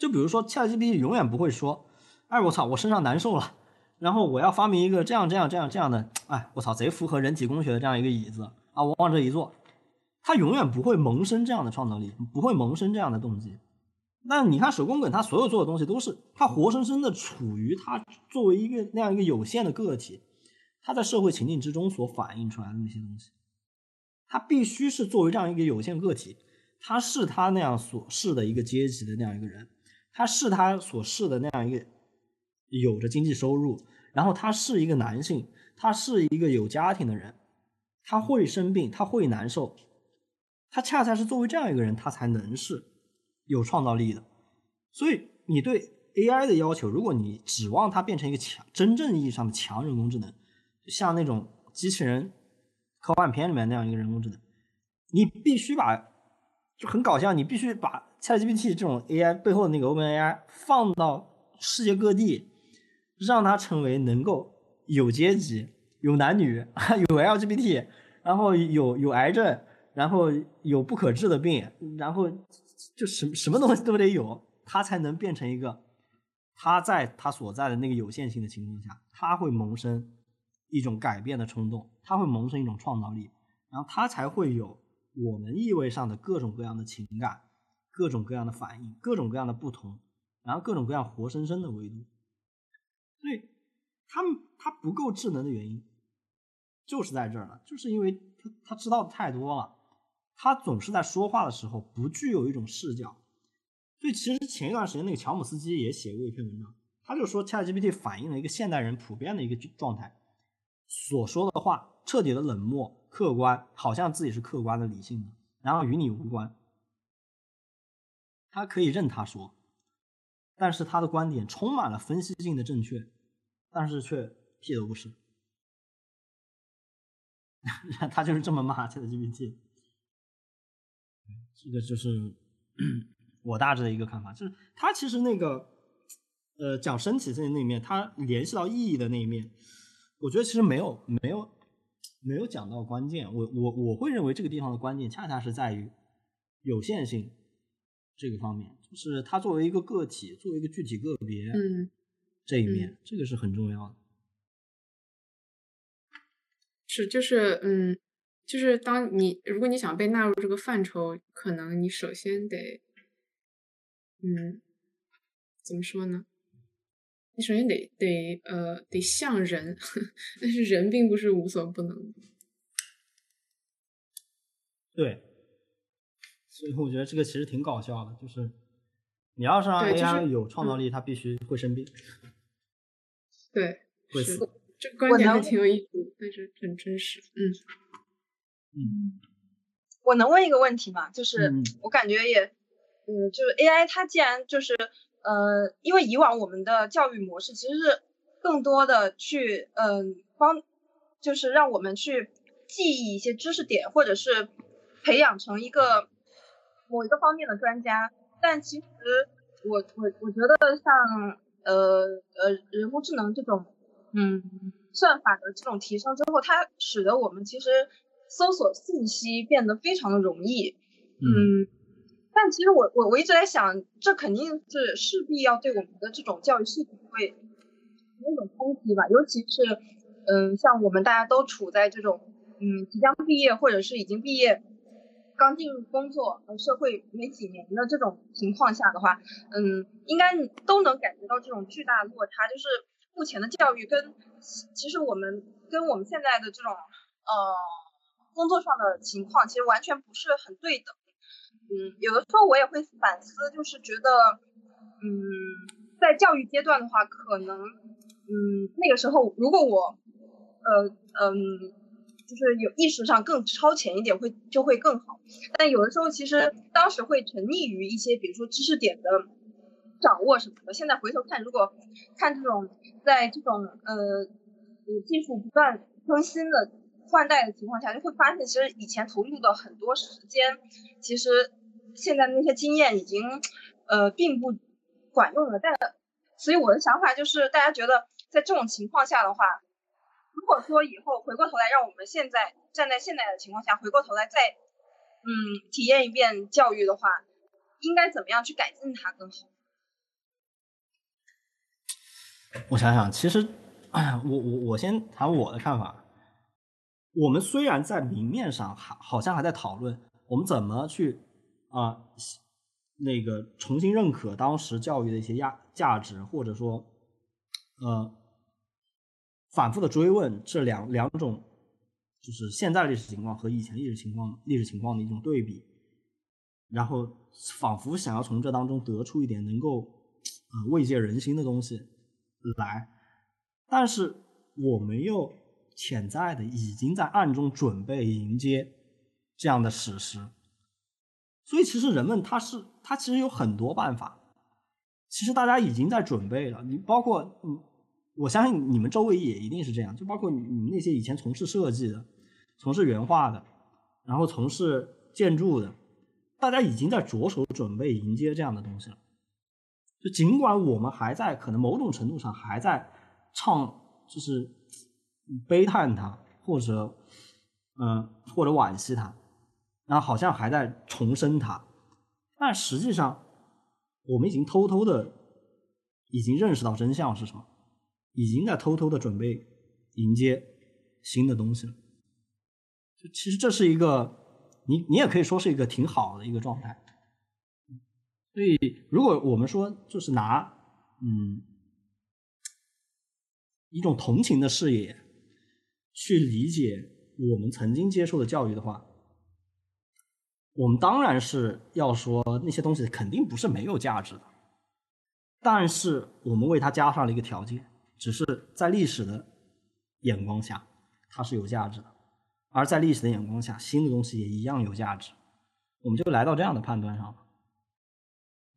就比如说 ChatGPT 永远不会说，哎我操我身上难受了，然后我要发明一个这样这样这样这样的，哎我操贼符合人体工学的这样一个椅子啊我往这一坐，他永远不会萌生这样的创造力，不会萌生这样的动机。那你看手工梗，他所有做的东西都是他活生生的处于他作为一个那样一个有限的个体，他在社会情境之中所反映出来的那些东西。他必须是作为这样一个有限个体，他是他那样所示的一个阶级的那样一个人，他是他所示的那样一个有着经济收入，然后他是一个男性，他是一个有家庭的人，他会生病，他会难受，他恰恰是作为这样一个人，他才能是有创造力的。所以你对 AI 的要求，如果你指望它变成一个强真正意义上的强人工智能，像那种机器人。科幻片里面那样一个人工智能，你必须把就很搞笑，你必须把 ChatGPT 这种 AI 背后的那个 OpenAI 放到世界各地，让他成为能够有阶级、有男女、有 LGBT，然后有有癌症，然后有不可治的病，然后就什什么东西都得有，他才能变成一个，他在他所在的那个有限性的情况下，他会萌生。一种改变的冲动，他会萌生一种创造力，然后他才会有我们意味上的各种各样的情感，各种各样的反应，各种各样的不同，然后各种各样活生生的维度。所以，他们他不够智能的原因，就是在这儿了，就是因为他他知道的太多了，他总是在说话的时候不具有一种视角。所以，其实前一段时间那个乔姆斯基也写过一篇文章，他就说 ChatGPT 反映了一个现代人普遍的一个状态。所说的话彻底的冷漠、客观，好像自己是客观的、理性的，然后与你无关。他可以任他说，但是他的观点充满了分析性的正确，但是却屁都不是。他就是这么骂 ChatGPT。这个就是 我大致的一个看法，就是他其实那个呃讲身体性那一面，他联系到意义的那一面。我觉得其实没有没有没有讲到关键，我我我会认为这个地方的关键恰恰是在于有限性这个方面，就是他作为一个个体，作为一个具体个别，嗯，这一面这个是很重要的。是，就是嗯，就是当你如果你想被纳入这个范畴，可能你首先得嗯，怎么说呢？你首先得得呃得像人，但是人并不是无所不能。对，所以我觉得这个其实挺搞笑的，就是你要是让 AI 有创造嗯力，它必须会生病，对，是会死。这个观点还能挺有意思，但是很真实。嗯，嗯我能问一个问题吗？就是嗯我感觉也，嗯，就是 AI 它既然就是呃，因为以往我们的教育模式其实是更多的去嗯、帮，就是让我们去记忆一些知识点，或者是培养成一个某一个方面的专家。但其实我我我觉得像呃呃人工智能这种嗯算法的这种提升之后，它使得我们其实搜索信息变得非常的容易。嗯嗯，但其实我我我一直在想，这肯定是势必要对我们的这种教育系统会有一种冲击吧，尤其是嗯，像我们大家都处在这种嗯即将毕业或者是已经毕业。刚进入工作呃社会没几年的这种情况下的话，嗯，应该都能感觉到这种巨大的落差，就是目前的教育跟其实我们跟我们现在的这种呃工作上的情况其实完全不是很对等。嗯，有的时候我也会反思，就是觉得，嗯，在教育阶段的话，可能，嗯，那个时候如果我，呃，嗯，就是有意识上更超前一点会就会更好。但有的时候其实当时会沉溺于一些比如说知识点的掌握什么的。现在回头看，如果看这种在这种呃技术不断更新的换代的情况下，就会发现其实以前投入的很多时间，其实现在那些经验已经呃并不管用了。但所以我的想法就是，大家觉得在这种情况下的话，如果说以后回过头来，让我们现在站在现在的情况下，回过头来再嗯体验一遍教育的话，应该怎么样去改进它更好？我想想，其实，哎呀，我我我先谈我的看法。我们虽然在明面上还好像还在讨论我们怎么去啊、那个重新认可当时教育的一些价价值，或者说呃反复的追问这两两种就是现在历史情况和以前历史情况历史情况的一种对比，然后仿佛想要从这当中得出一点能够呃慰藉人心的东西来，但是我们又潜在的已经在暗中准备迎接这样的史实，所以其实人们他是他其实有很多办法，其实大家已经在准备了。你包括嗯，我相信你们周围也一定是这样，就包括你们那些以前从事设计的、从事原画的，然后从事建筑的，大家已经在着手准备迎接这样的东西了。就尽管我们还在可能某种程度上还在唱，就是悲叹它，或者嗯、或者惋惜它，然后好像还在重生它，但实际上我们已经偷偷的已经认识到真相是什么，已经在偷偷的准备迎接新的东西了。就其实这是一个，你你也可以说是一个挺好的一个状态。所以，如果我们说就是拿嗯一种同情的视野去理解我们曾经接受的教育的话，我们当然是要说那些东西肯定不是没有价值的，但是我们为它加上了一个条件，只是在历史的眼光下它是有价值的，而在历史的眼光下，新的东西也一样有价值，我们就来到这样的判断上了。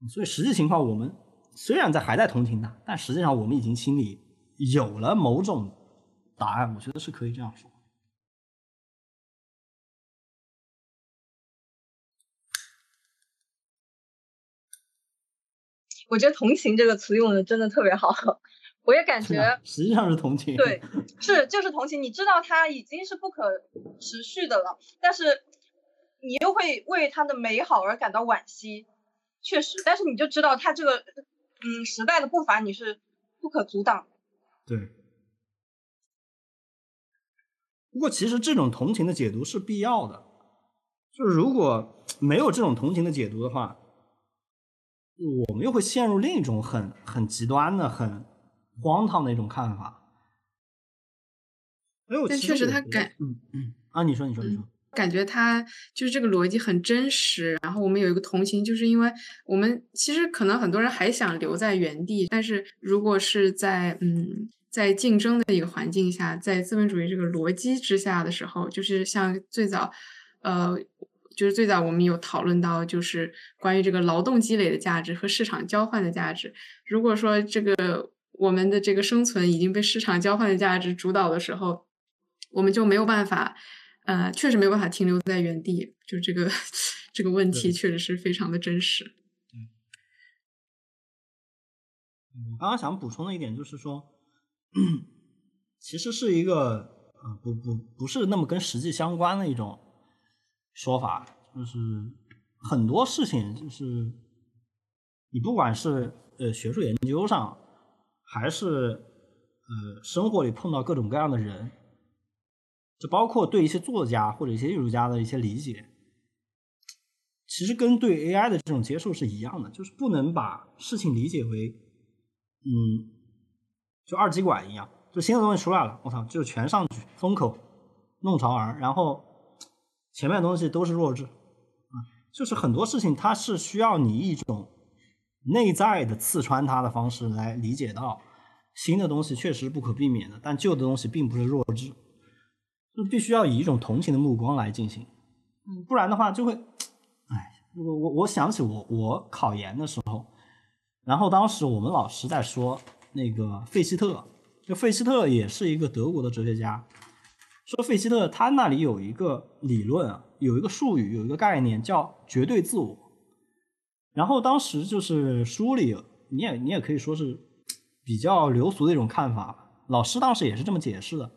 所以实际情况，我们虽然在还在同情他，但实际上我们已经心里有了某种答案，我觉得是可以这样说。我觉得“同情”这个词用的真的特别好，我也感觉实际上是同情。对，是就是同情。你知道它已经是不可持续的了，但是你又会为它的美好而感到惋惜。确实，但是你就知道它这个嗯时代的步伐你是不可阻挡的。对。不过，其实这种同情的解读是必要的。就是如果没有这种同情的解读的话，我们又会陷入另一种很很极端的、很荒唐的一种看法。哎，我但确实他感，嗯嗯啊，你说你说你说，感觉他就是这个逻辑很真实。然后我们有一个同情，就是因为我们其实可能很多人还想留在原地，但是如果是在嗯在竞争的一个环境下，在资本主义这个逻辑之下的时候，就是像最早，呃。就是最早我们有讨论到，就是关于这个劳动积累的价值和市场交换的价值。如果说这个我们的这个生存已经被市场交换的价值主导的时候，我们就没有办法，呃，确实没有办法停留在原地。就这个 这个问题，确实是非常的真实。对，我刚刚想补充的一点就是说，其实是一个呃，不不不是那么跟实际相关的一种。说法就是很多事情，就是你不管是呃学术研究上，还是呃生活里碰到各种各样的人，就包括对一些作家或者一些艺术家的一些理解，其实跟对 AI 的这种接受是一样的，就是不能把事情理解为嗯，就二极管一样，就新的东西出来了，我操，就全上去风口弄潮儿，然后。前面的东西都是弱智，啊，就是很多事情它是需要你一种内在的刺穿它的方式来理解到新的东西确实不可避免的，但旧的东西并不是弱智，就必须要以一种同情的目光来进行，嗯，不然的话就会，哎，我我我想起我我考研的时候，然后当时我们老师在说那个费希特，就费希特也是一个德国的哲学家。说费希特他那里有一个理论啊，有一个术语，有一个概念叫绝对自我。然后当时就是书里，你也你也可以说是比较流俗的一种看法。老师当时也是这么解释的，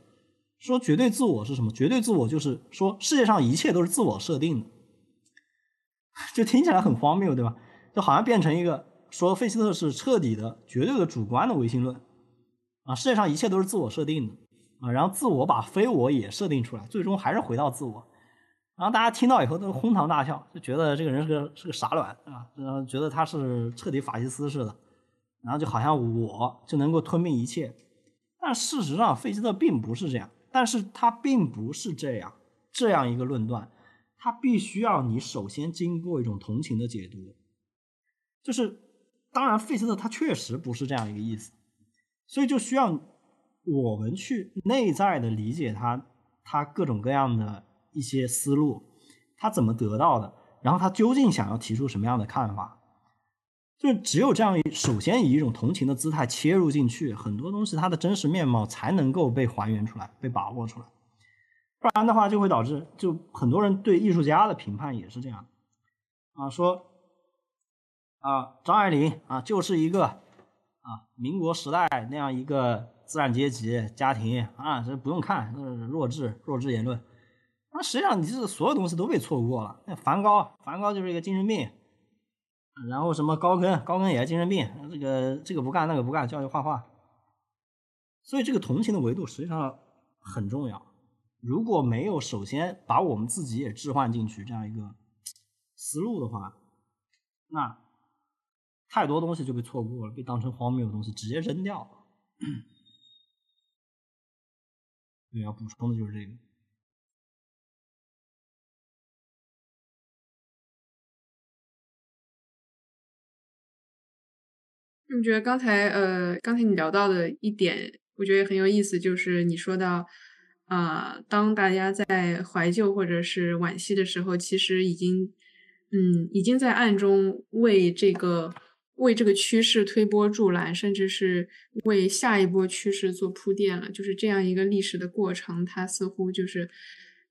说绝对自我是什么？绝对自我就是说世界上一切都是自我设定的，就听起来很荒谬，对吧？就好像变成一个说费希特是彻底的、绝对的主观的唯心论啊，世界上一切都是自我设定的。啊，然后自我把非我也设定出来，最终还是回到自我。然后大家听到以后都哄堂大笑，就觉得这个人是个是个傻卵啊，然后觉得他是彻底法西斯似的，然后就好像我就能够吞并一切。但事实上，费希特并不是这样，但是他并不是这样这样一个论断，他必须要你首先经过一种同情的解读，就是当然，费希特他确实不是这样一个意思，所以就需要。我们去内在的理解他，他各种各样的一些思路，他怎么得到的，然后他究竟想要提出什么样的看法，就只有这样，首先以一种同情的姿态切入进去，很多东西它的真实面貌才能够被还原出来，被把握出来，不然的话就会导致，就很多人对艺术家的评判也是这样，啊，说啊张爱玲啊就是一个啊民国时代那样一个。资产阶级家庭啊，这不用看，是弱智弱智言论。那实际上你这所有东西都被错过了。那梵高，梵高就是一个精神病。然后什么高更，高更也是精神病。这个这个不干，那个不干，教育画画。所以这个同情的维度实际上很重要。如果没有首先把我们自己也置换进去这样一个思路的话，那太多东西就被错过了，被当成荒谬的东西直接扔掉了。对，要补充的就是这个。我觉得刚才呃，刚才你聊到的一点，我觉得很有意思，就是你说到啊，当大家在怀旧或者是惋惜的时候，其实已经嗯，已经在暗中为这个。为这个趋势推波助澜，甚至是为下一波趋势做铺垫了，就是这样一个历史的过程。它似乎就是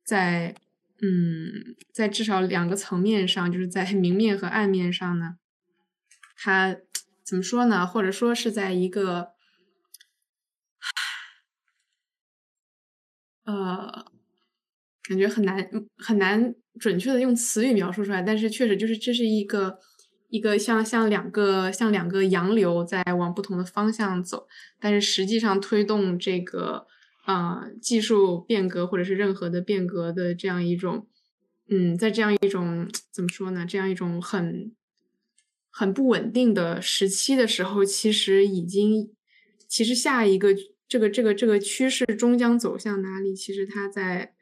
在，嗯，在至少两个层面上，就是在明面和暗面上呢，它怎么说呢？或者说是在一个，呃，感觉很难很难准确的用词语描述出来，但是确实就是这是一个。一个像像两个像两个洋流在往不同的方向走，但是实际上推动这个啊技术变革或者是任何的变革的这样一种，嗯，在这样一种怎么说呢？这样一种很很不稳定的时期的时候，其实已经，其实下一个这个这个这个趋势终将走向哪里？其实它在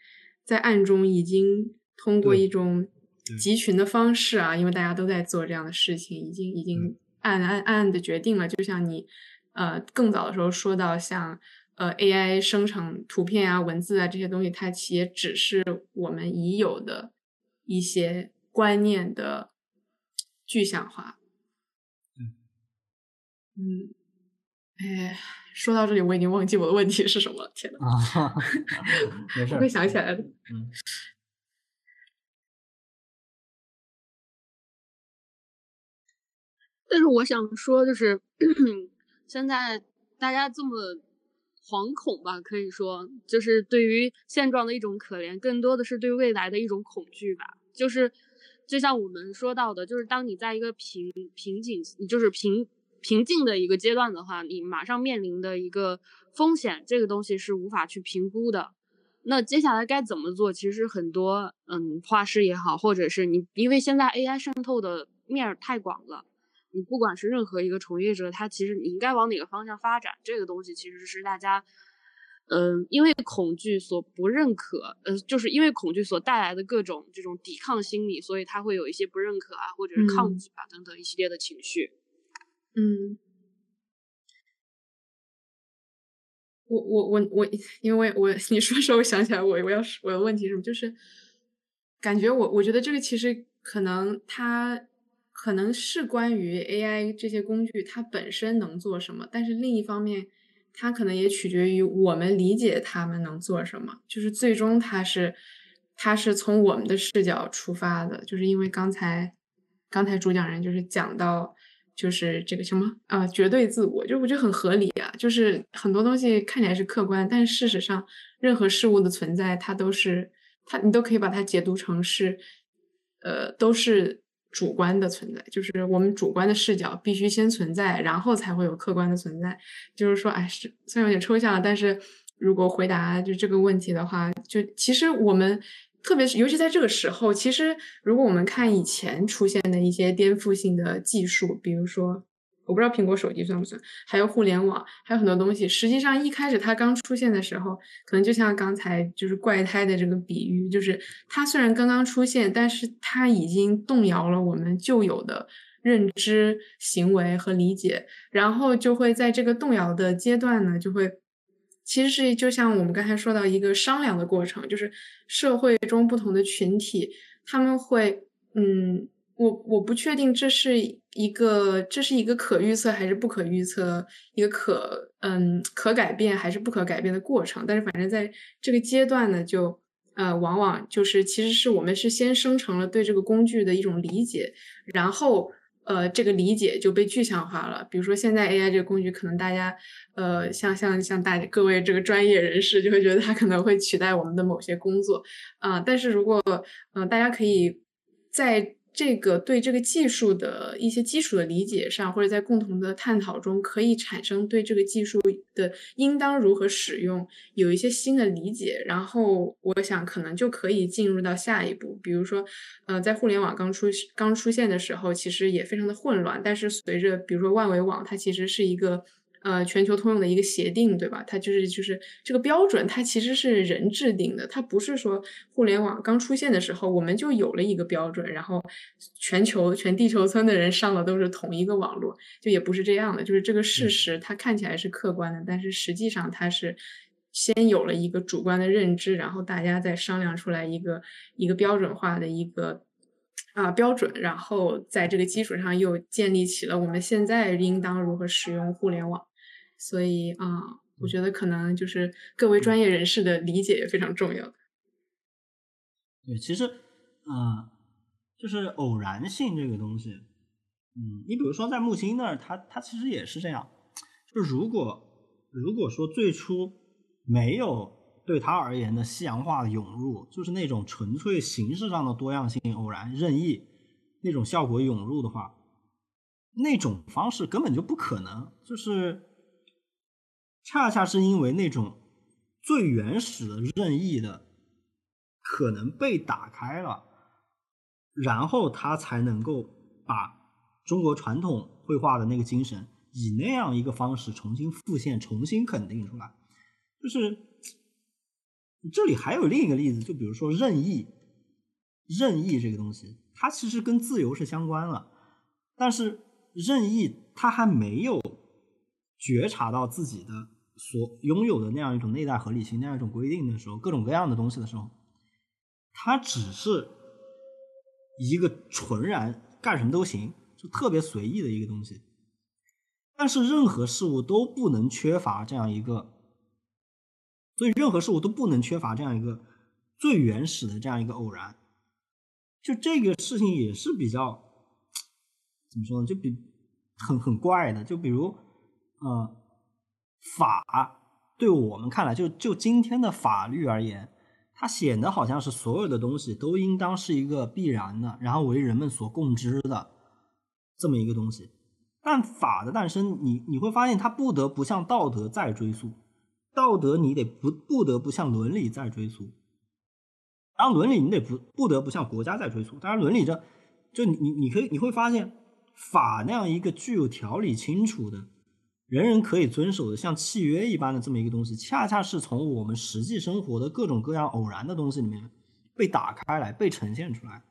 在暗中已经通过一种集群的方式啊，因为大家都在做这样的事情，已经已经暗暗暗暗的决定了。就像你呃更早的时候说到像。呃，AI 生成图片啊、文字啊这些东西，它其实只是我们已有的一些观念的具象化。嗯，嗯，哎，说到这里，我已经忘记我的问题是什么了。天呐，没事，会想起来的。嗯。但是我想说，就是 现在大家这么。惶恐吧，可以说就是对于现状的一种可怜，更多的是对未来的一种恐惧吧。就是就像我们说到的，就是当你在一个瓶瓶颈，就是平平静的一个阶段的话，你马上面临的一个风险，这个东西是无法去评估的。那接下来该怎么做？其实很多，嗯，画师也好，或者是你，因为现在 AI 渗透的面儿太广了。你不管是任何一个从业者，他其实你应该往哪个方向发展，这个东西其实是大家，嗯，因为恐惧所不认可，呃，就是因为恐惧所带来的各种这种抵抗心理，所以他会有一些不认可啊，或者是抗拒啊等等一系列的情绪。嗯，我我我我，因为我 你说时候想起来，我我要我的问题是什么？就是感觉我我觉得这个其实可能他。可能是关于 AI 这些工具它本身能做什么，但是另一方面，它可能也取决于我们理解他们能做什么。就是最终它是，它是从我们的视角出发的。就是因为刚才，刚才主讲人就是讲到，就是这个什么啊，绝对自我，就我觉得很合理啊。就是很多东西看起来是客观，但事实上，任何事物的存在，它都是它，你都可以把它解读成是，呃，都是。主观的存在，就是我们主观的视角必须先存在，然后才会有客观的存在。就是说，哎，是虽然有点抽象，但是如果回答就这个问题的话，就其实我们，特别是尤其在这个时候，其实如果我们看以前出现的一些颠覆性的技术，比如说。我不知道苹果手机算不算，还有互联网，还有很多东西。实际上一开始它刚出现的时候，可能就像刚才就是怪胎的这个比喻，就是它虽然刚刚出现，但是它已经动摇了我们旧有的认知、行为和理解，然后就会在这个动摇的阶段呢，就会其实是就像我们刚才说到一个商量的过程，就是社会中不同的群体他们会嗯。我我不确定这是一个这是一个可预测还是不可预测，一个可嗯可改变还是不可改变的过程。但是反正在这个阶段呢，就呃往往就是其实是我们是先生成了对这个工具的一种理解，然后呃这个理解就被具象化了。比如说现在 AI 这个工具，可能大家呃像像像大各位这个专业人士就会觉得它可能会取代我们的某些工作啊，但是如果嗯大家可以在这个对这个技术的一些基础的理解上，或者在共同的探讨中，可以产生对这个技术的应当如何使用有一些新的理解。然后，我想可能就可以进入到下一步。比如说，呃，在互联网刚出刚出现的时候，其实也非常的混乱。但是随着，比如说万维网，它其实是一个。呃，全球通用的一个协定，对吧？它就是就是这个标准，它其实是人制定的，它不是说互联网刚出现的时候我们就有了一个标准，然后全球全地球村的人上了都是同一个网络，就也不是这样的。就是这个事实，它看起来是客观的，但是实际上它是先有了一个主观的认知，然后大家再商量出来一个一个标准化的一个啊标准，然后在这个基础上又建立起了我们现在应当如何使用互联网。所以啊，我觉得可能就是各位专业人士的理解也非常重要。对，其实，嗯，就是偶然性这个东西，嗯，你比如说在木星那儿，它它其实也是这样。就如果如果说最初没有对他而言的西洋化的涌入，就是那种纯粹形式上的多样性、偶然、任意那种效果涌入的话，那种方式根本就不可能，就是。恰恰是因为那种最原始的任意的可能被打开了，然后它才能够把中国传统绘画的那个精神，以那样一个方式重新复现、重新肯定出来。就是这里还有另一个例子，就比如说任意，任意这个东西，它其实跟自由是相关了，但是任意它还没有觉察到自己的所拥有的那样一种内在合理性、那样一种规定的时候，各种各样的东西的时候，它只是一个纯然干什么都行，就特别随意的一个东西。但是任何事物都不能缺乏这样一个。所以任何事物都不能缺乏这样一个最原始的这样一个偶然，就这个事情也是比较怎么说呢？就比很很怪的。就比如，呃，法对我们看来，就就今天的法律而言，它显得好像是所有的东西都应当是一个必然的，然后为人们所共知的这么一个东西。但法的诞生，你你会发现，它不得不向道德再追溯。道德你得不不得不向伦理再追溯，然后伦理你得不不得不向国家再追溯。当然，伦理这就你你你可以你会发现，法那样一个具有条理清楚的、人人可以遵守的像契约一般的这么一个东西，恰恰是从我们实际生活的各种各样偶然的东西里面被打开来、被呈现出来。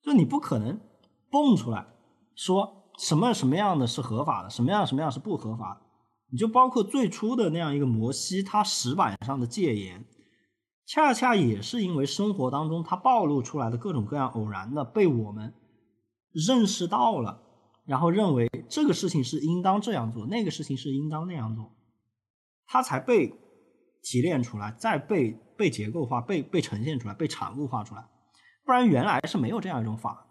就你不可能蹦出来说什么什么样的是合法的，什么样什么样是不合法的。你就包括最初的那样一个摩西，他石板上的戒言，恰恰也是因为生活当中他暴露出来的各种各样偶然的，被我们认识到了，然后认为这个事情是应当这样做，那个事情是应当那样做，它才被提炼出来，再被被结构化，被被呈现出来，被产物化出来，不然原来是没有这样一种法。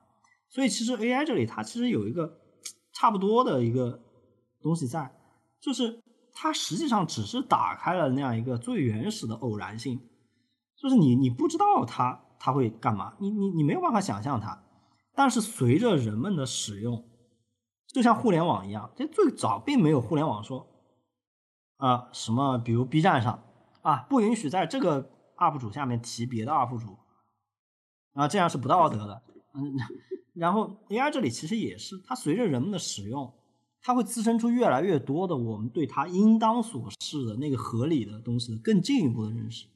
所以其实 AI 这里它其实有一个差不多的一个东西在。就是它实际上只是打开了那样一个最原始的偶然性，就是你你不知道它它会干嘛，你你你没有办法想象它，但是随着人们的使用，就像互联网一样，这最早并没有互联网说啊什么，比如 B 站上啊不允许在这个 UP 主下面提别的 UP 主啊，这样是不道德的。嗯，然后 AI 这里其实也是，它随着人们的使用。它会滋生出越来越多的我们对它应当所示的那个合理的东西更进一步的认识，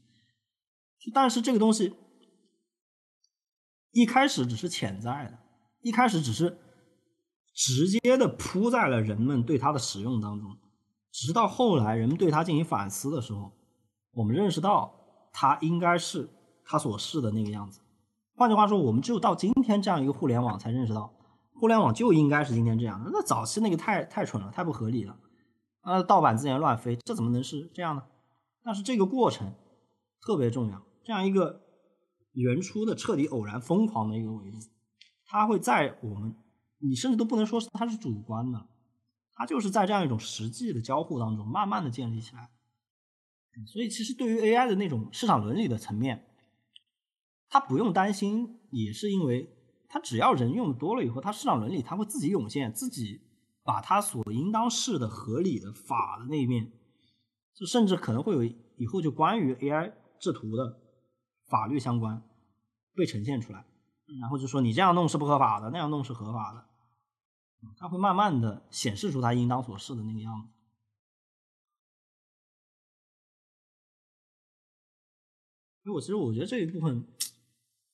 但是这个东西一开始只是潜在的，一开始只是直接的铺在了人们对它的使用当中，直到后来人们对它进行反思的时候，我们认识到它应该是它所示的那个样子。换句话说，我们只有到今天这样一个互联网才认识到。互联网就应该是今天这样的，那早期那个太太蠢了，太不合理了，啊，盗版资源乱飞，这怎么能是这样呢？但是这个过程特别重要，这样一个原初的彻底偶然疯狂的一个维度，它会在我们，你甚至都不能说是它是主观的，它就是在这样一种实际的交互当中慢慢的建立起来。所以其实对于 AI 的那种市场伦理的层面，它不用担心，也是因为。它只要人用的多了以后，它市场伦理它会自己涌现，自己把它所应当是的合理的法的那一面，就甚至可能会有以后就关于 AI 制图的法律相关被呈现出来，然后就说你这样弄是不合法的，那样弄是合法的，它会慢慢的显示出它应当所示的那个样子。所以我其实我觉得这一部分。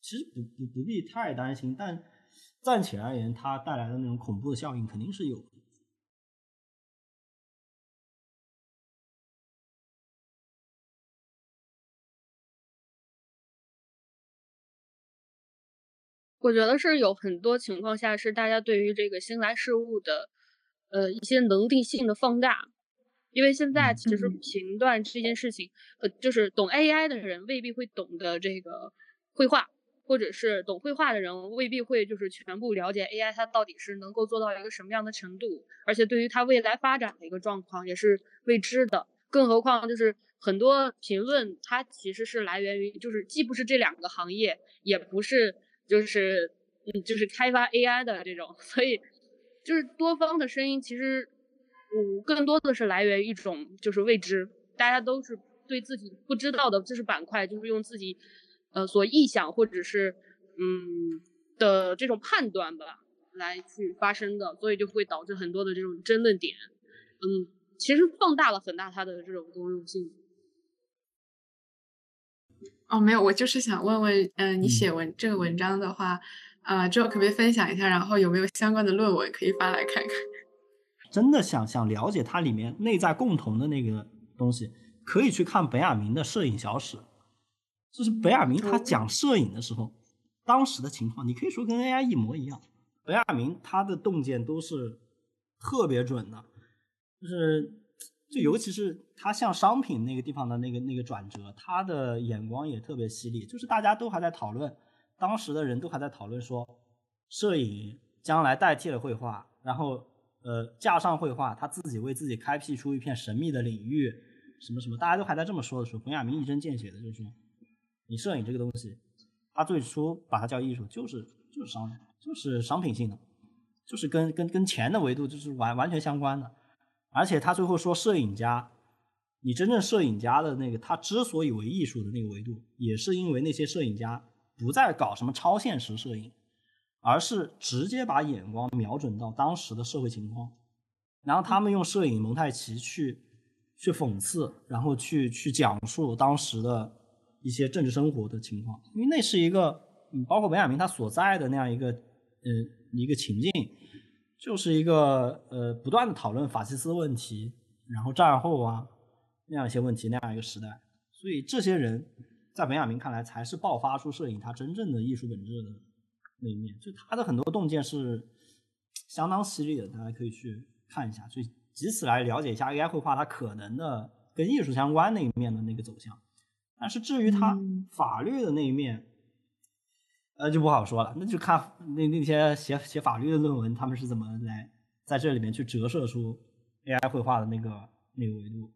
其实不不不必太担心，但暂且而言，它带来的那种恐怖的效应肯定是有。我觉得是有很多情况下是大家对于这个新来事物的呃一些能力性的放大，因为现在其实评断这件事情，呃，就是懂 AI 的人未必会懂得这个绘画。或者是懂绘画的人未必会就是全部了解 AI 它到底是能够做到一个什么样的程度，而且对于它未来发展的一个状况也是未知的。更何况就是很多评论它其实是来源于就是既不是这两个行业，也不是就是嗯就是开发 AI 的这种，所以就是多方的声音其实嗯更多的是来源于一种就是未知，大家都是对自己不知道的知识板块就是用自己。呃，所臆想或者是嗯的这种判断吧，来去发生的，所以就会导致很多的这种争论点，嗯，其实放大了很大它的这种公用性。哦，没有，我就是想问问，嗯，你写文这个文章的话，呃，之后可不可以分享一下？然后有没有相关的论文可以发来看看？真的想想了解它里面内在共同的那个东西，可以去看本雅明的摄影小史。就是本雅明他讲摄影的时候，当时的情况，你可以说跟 AI 一模一样。本雅明他的洞见都是特别准的，就是就尤其是他像商品那个地方的那个那个转折，他的眼光也特别犀利。就是大家都还在讨论，当时的人都还在讨论说，摄影将来代替了绘画，然后呃架上绘画，他自己为自己开辟出一片神秘的领域，什么什么，大家都还在这么说的时候，本雅明一针见血的就是说。你摄影这个东西，他最初把它叫艺术，就是就是商，就是商品性的，就是跟跟跟钱的维度就是完完全相关的。而且他最后说，摄影家，你真正摄影家的那个，他之所以为艺术的那个维度，也是因为那些摄影家不再搞什么超现实摄影，而是直接把眼光瞄准到当时的社会情况，然后他们用摄影蒙太奇去去讽刺，然后去去讲述当时的。一些政治生活的情况，因为那是一个，嗯，包括本雅明他所在的那样一个，呃，一个情境，就是一个呃，不断的讨论法西斯问题，然后战后啊那样一些问题那样一个时代，所以这些人在本雅明看来才是爆发出摄影它真正的艺术本质的那一面，就他的很多洞见是相当犀利的，大家可以去看一下，所以以此来了解一下 AI 绘画它可能的跟艺术相关那一面的那个走向。但是至于它法律的那一面，那，就不好说了。那就看那那些写写法律的论文，他们是怎么来在这里面去折射出 AI 绘画的那个那个维度。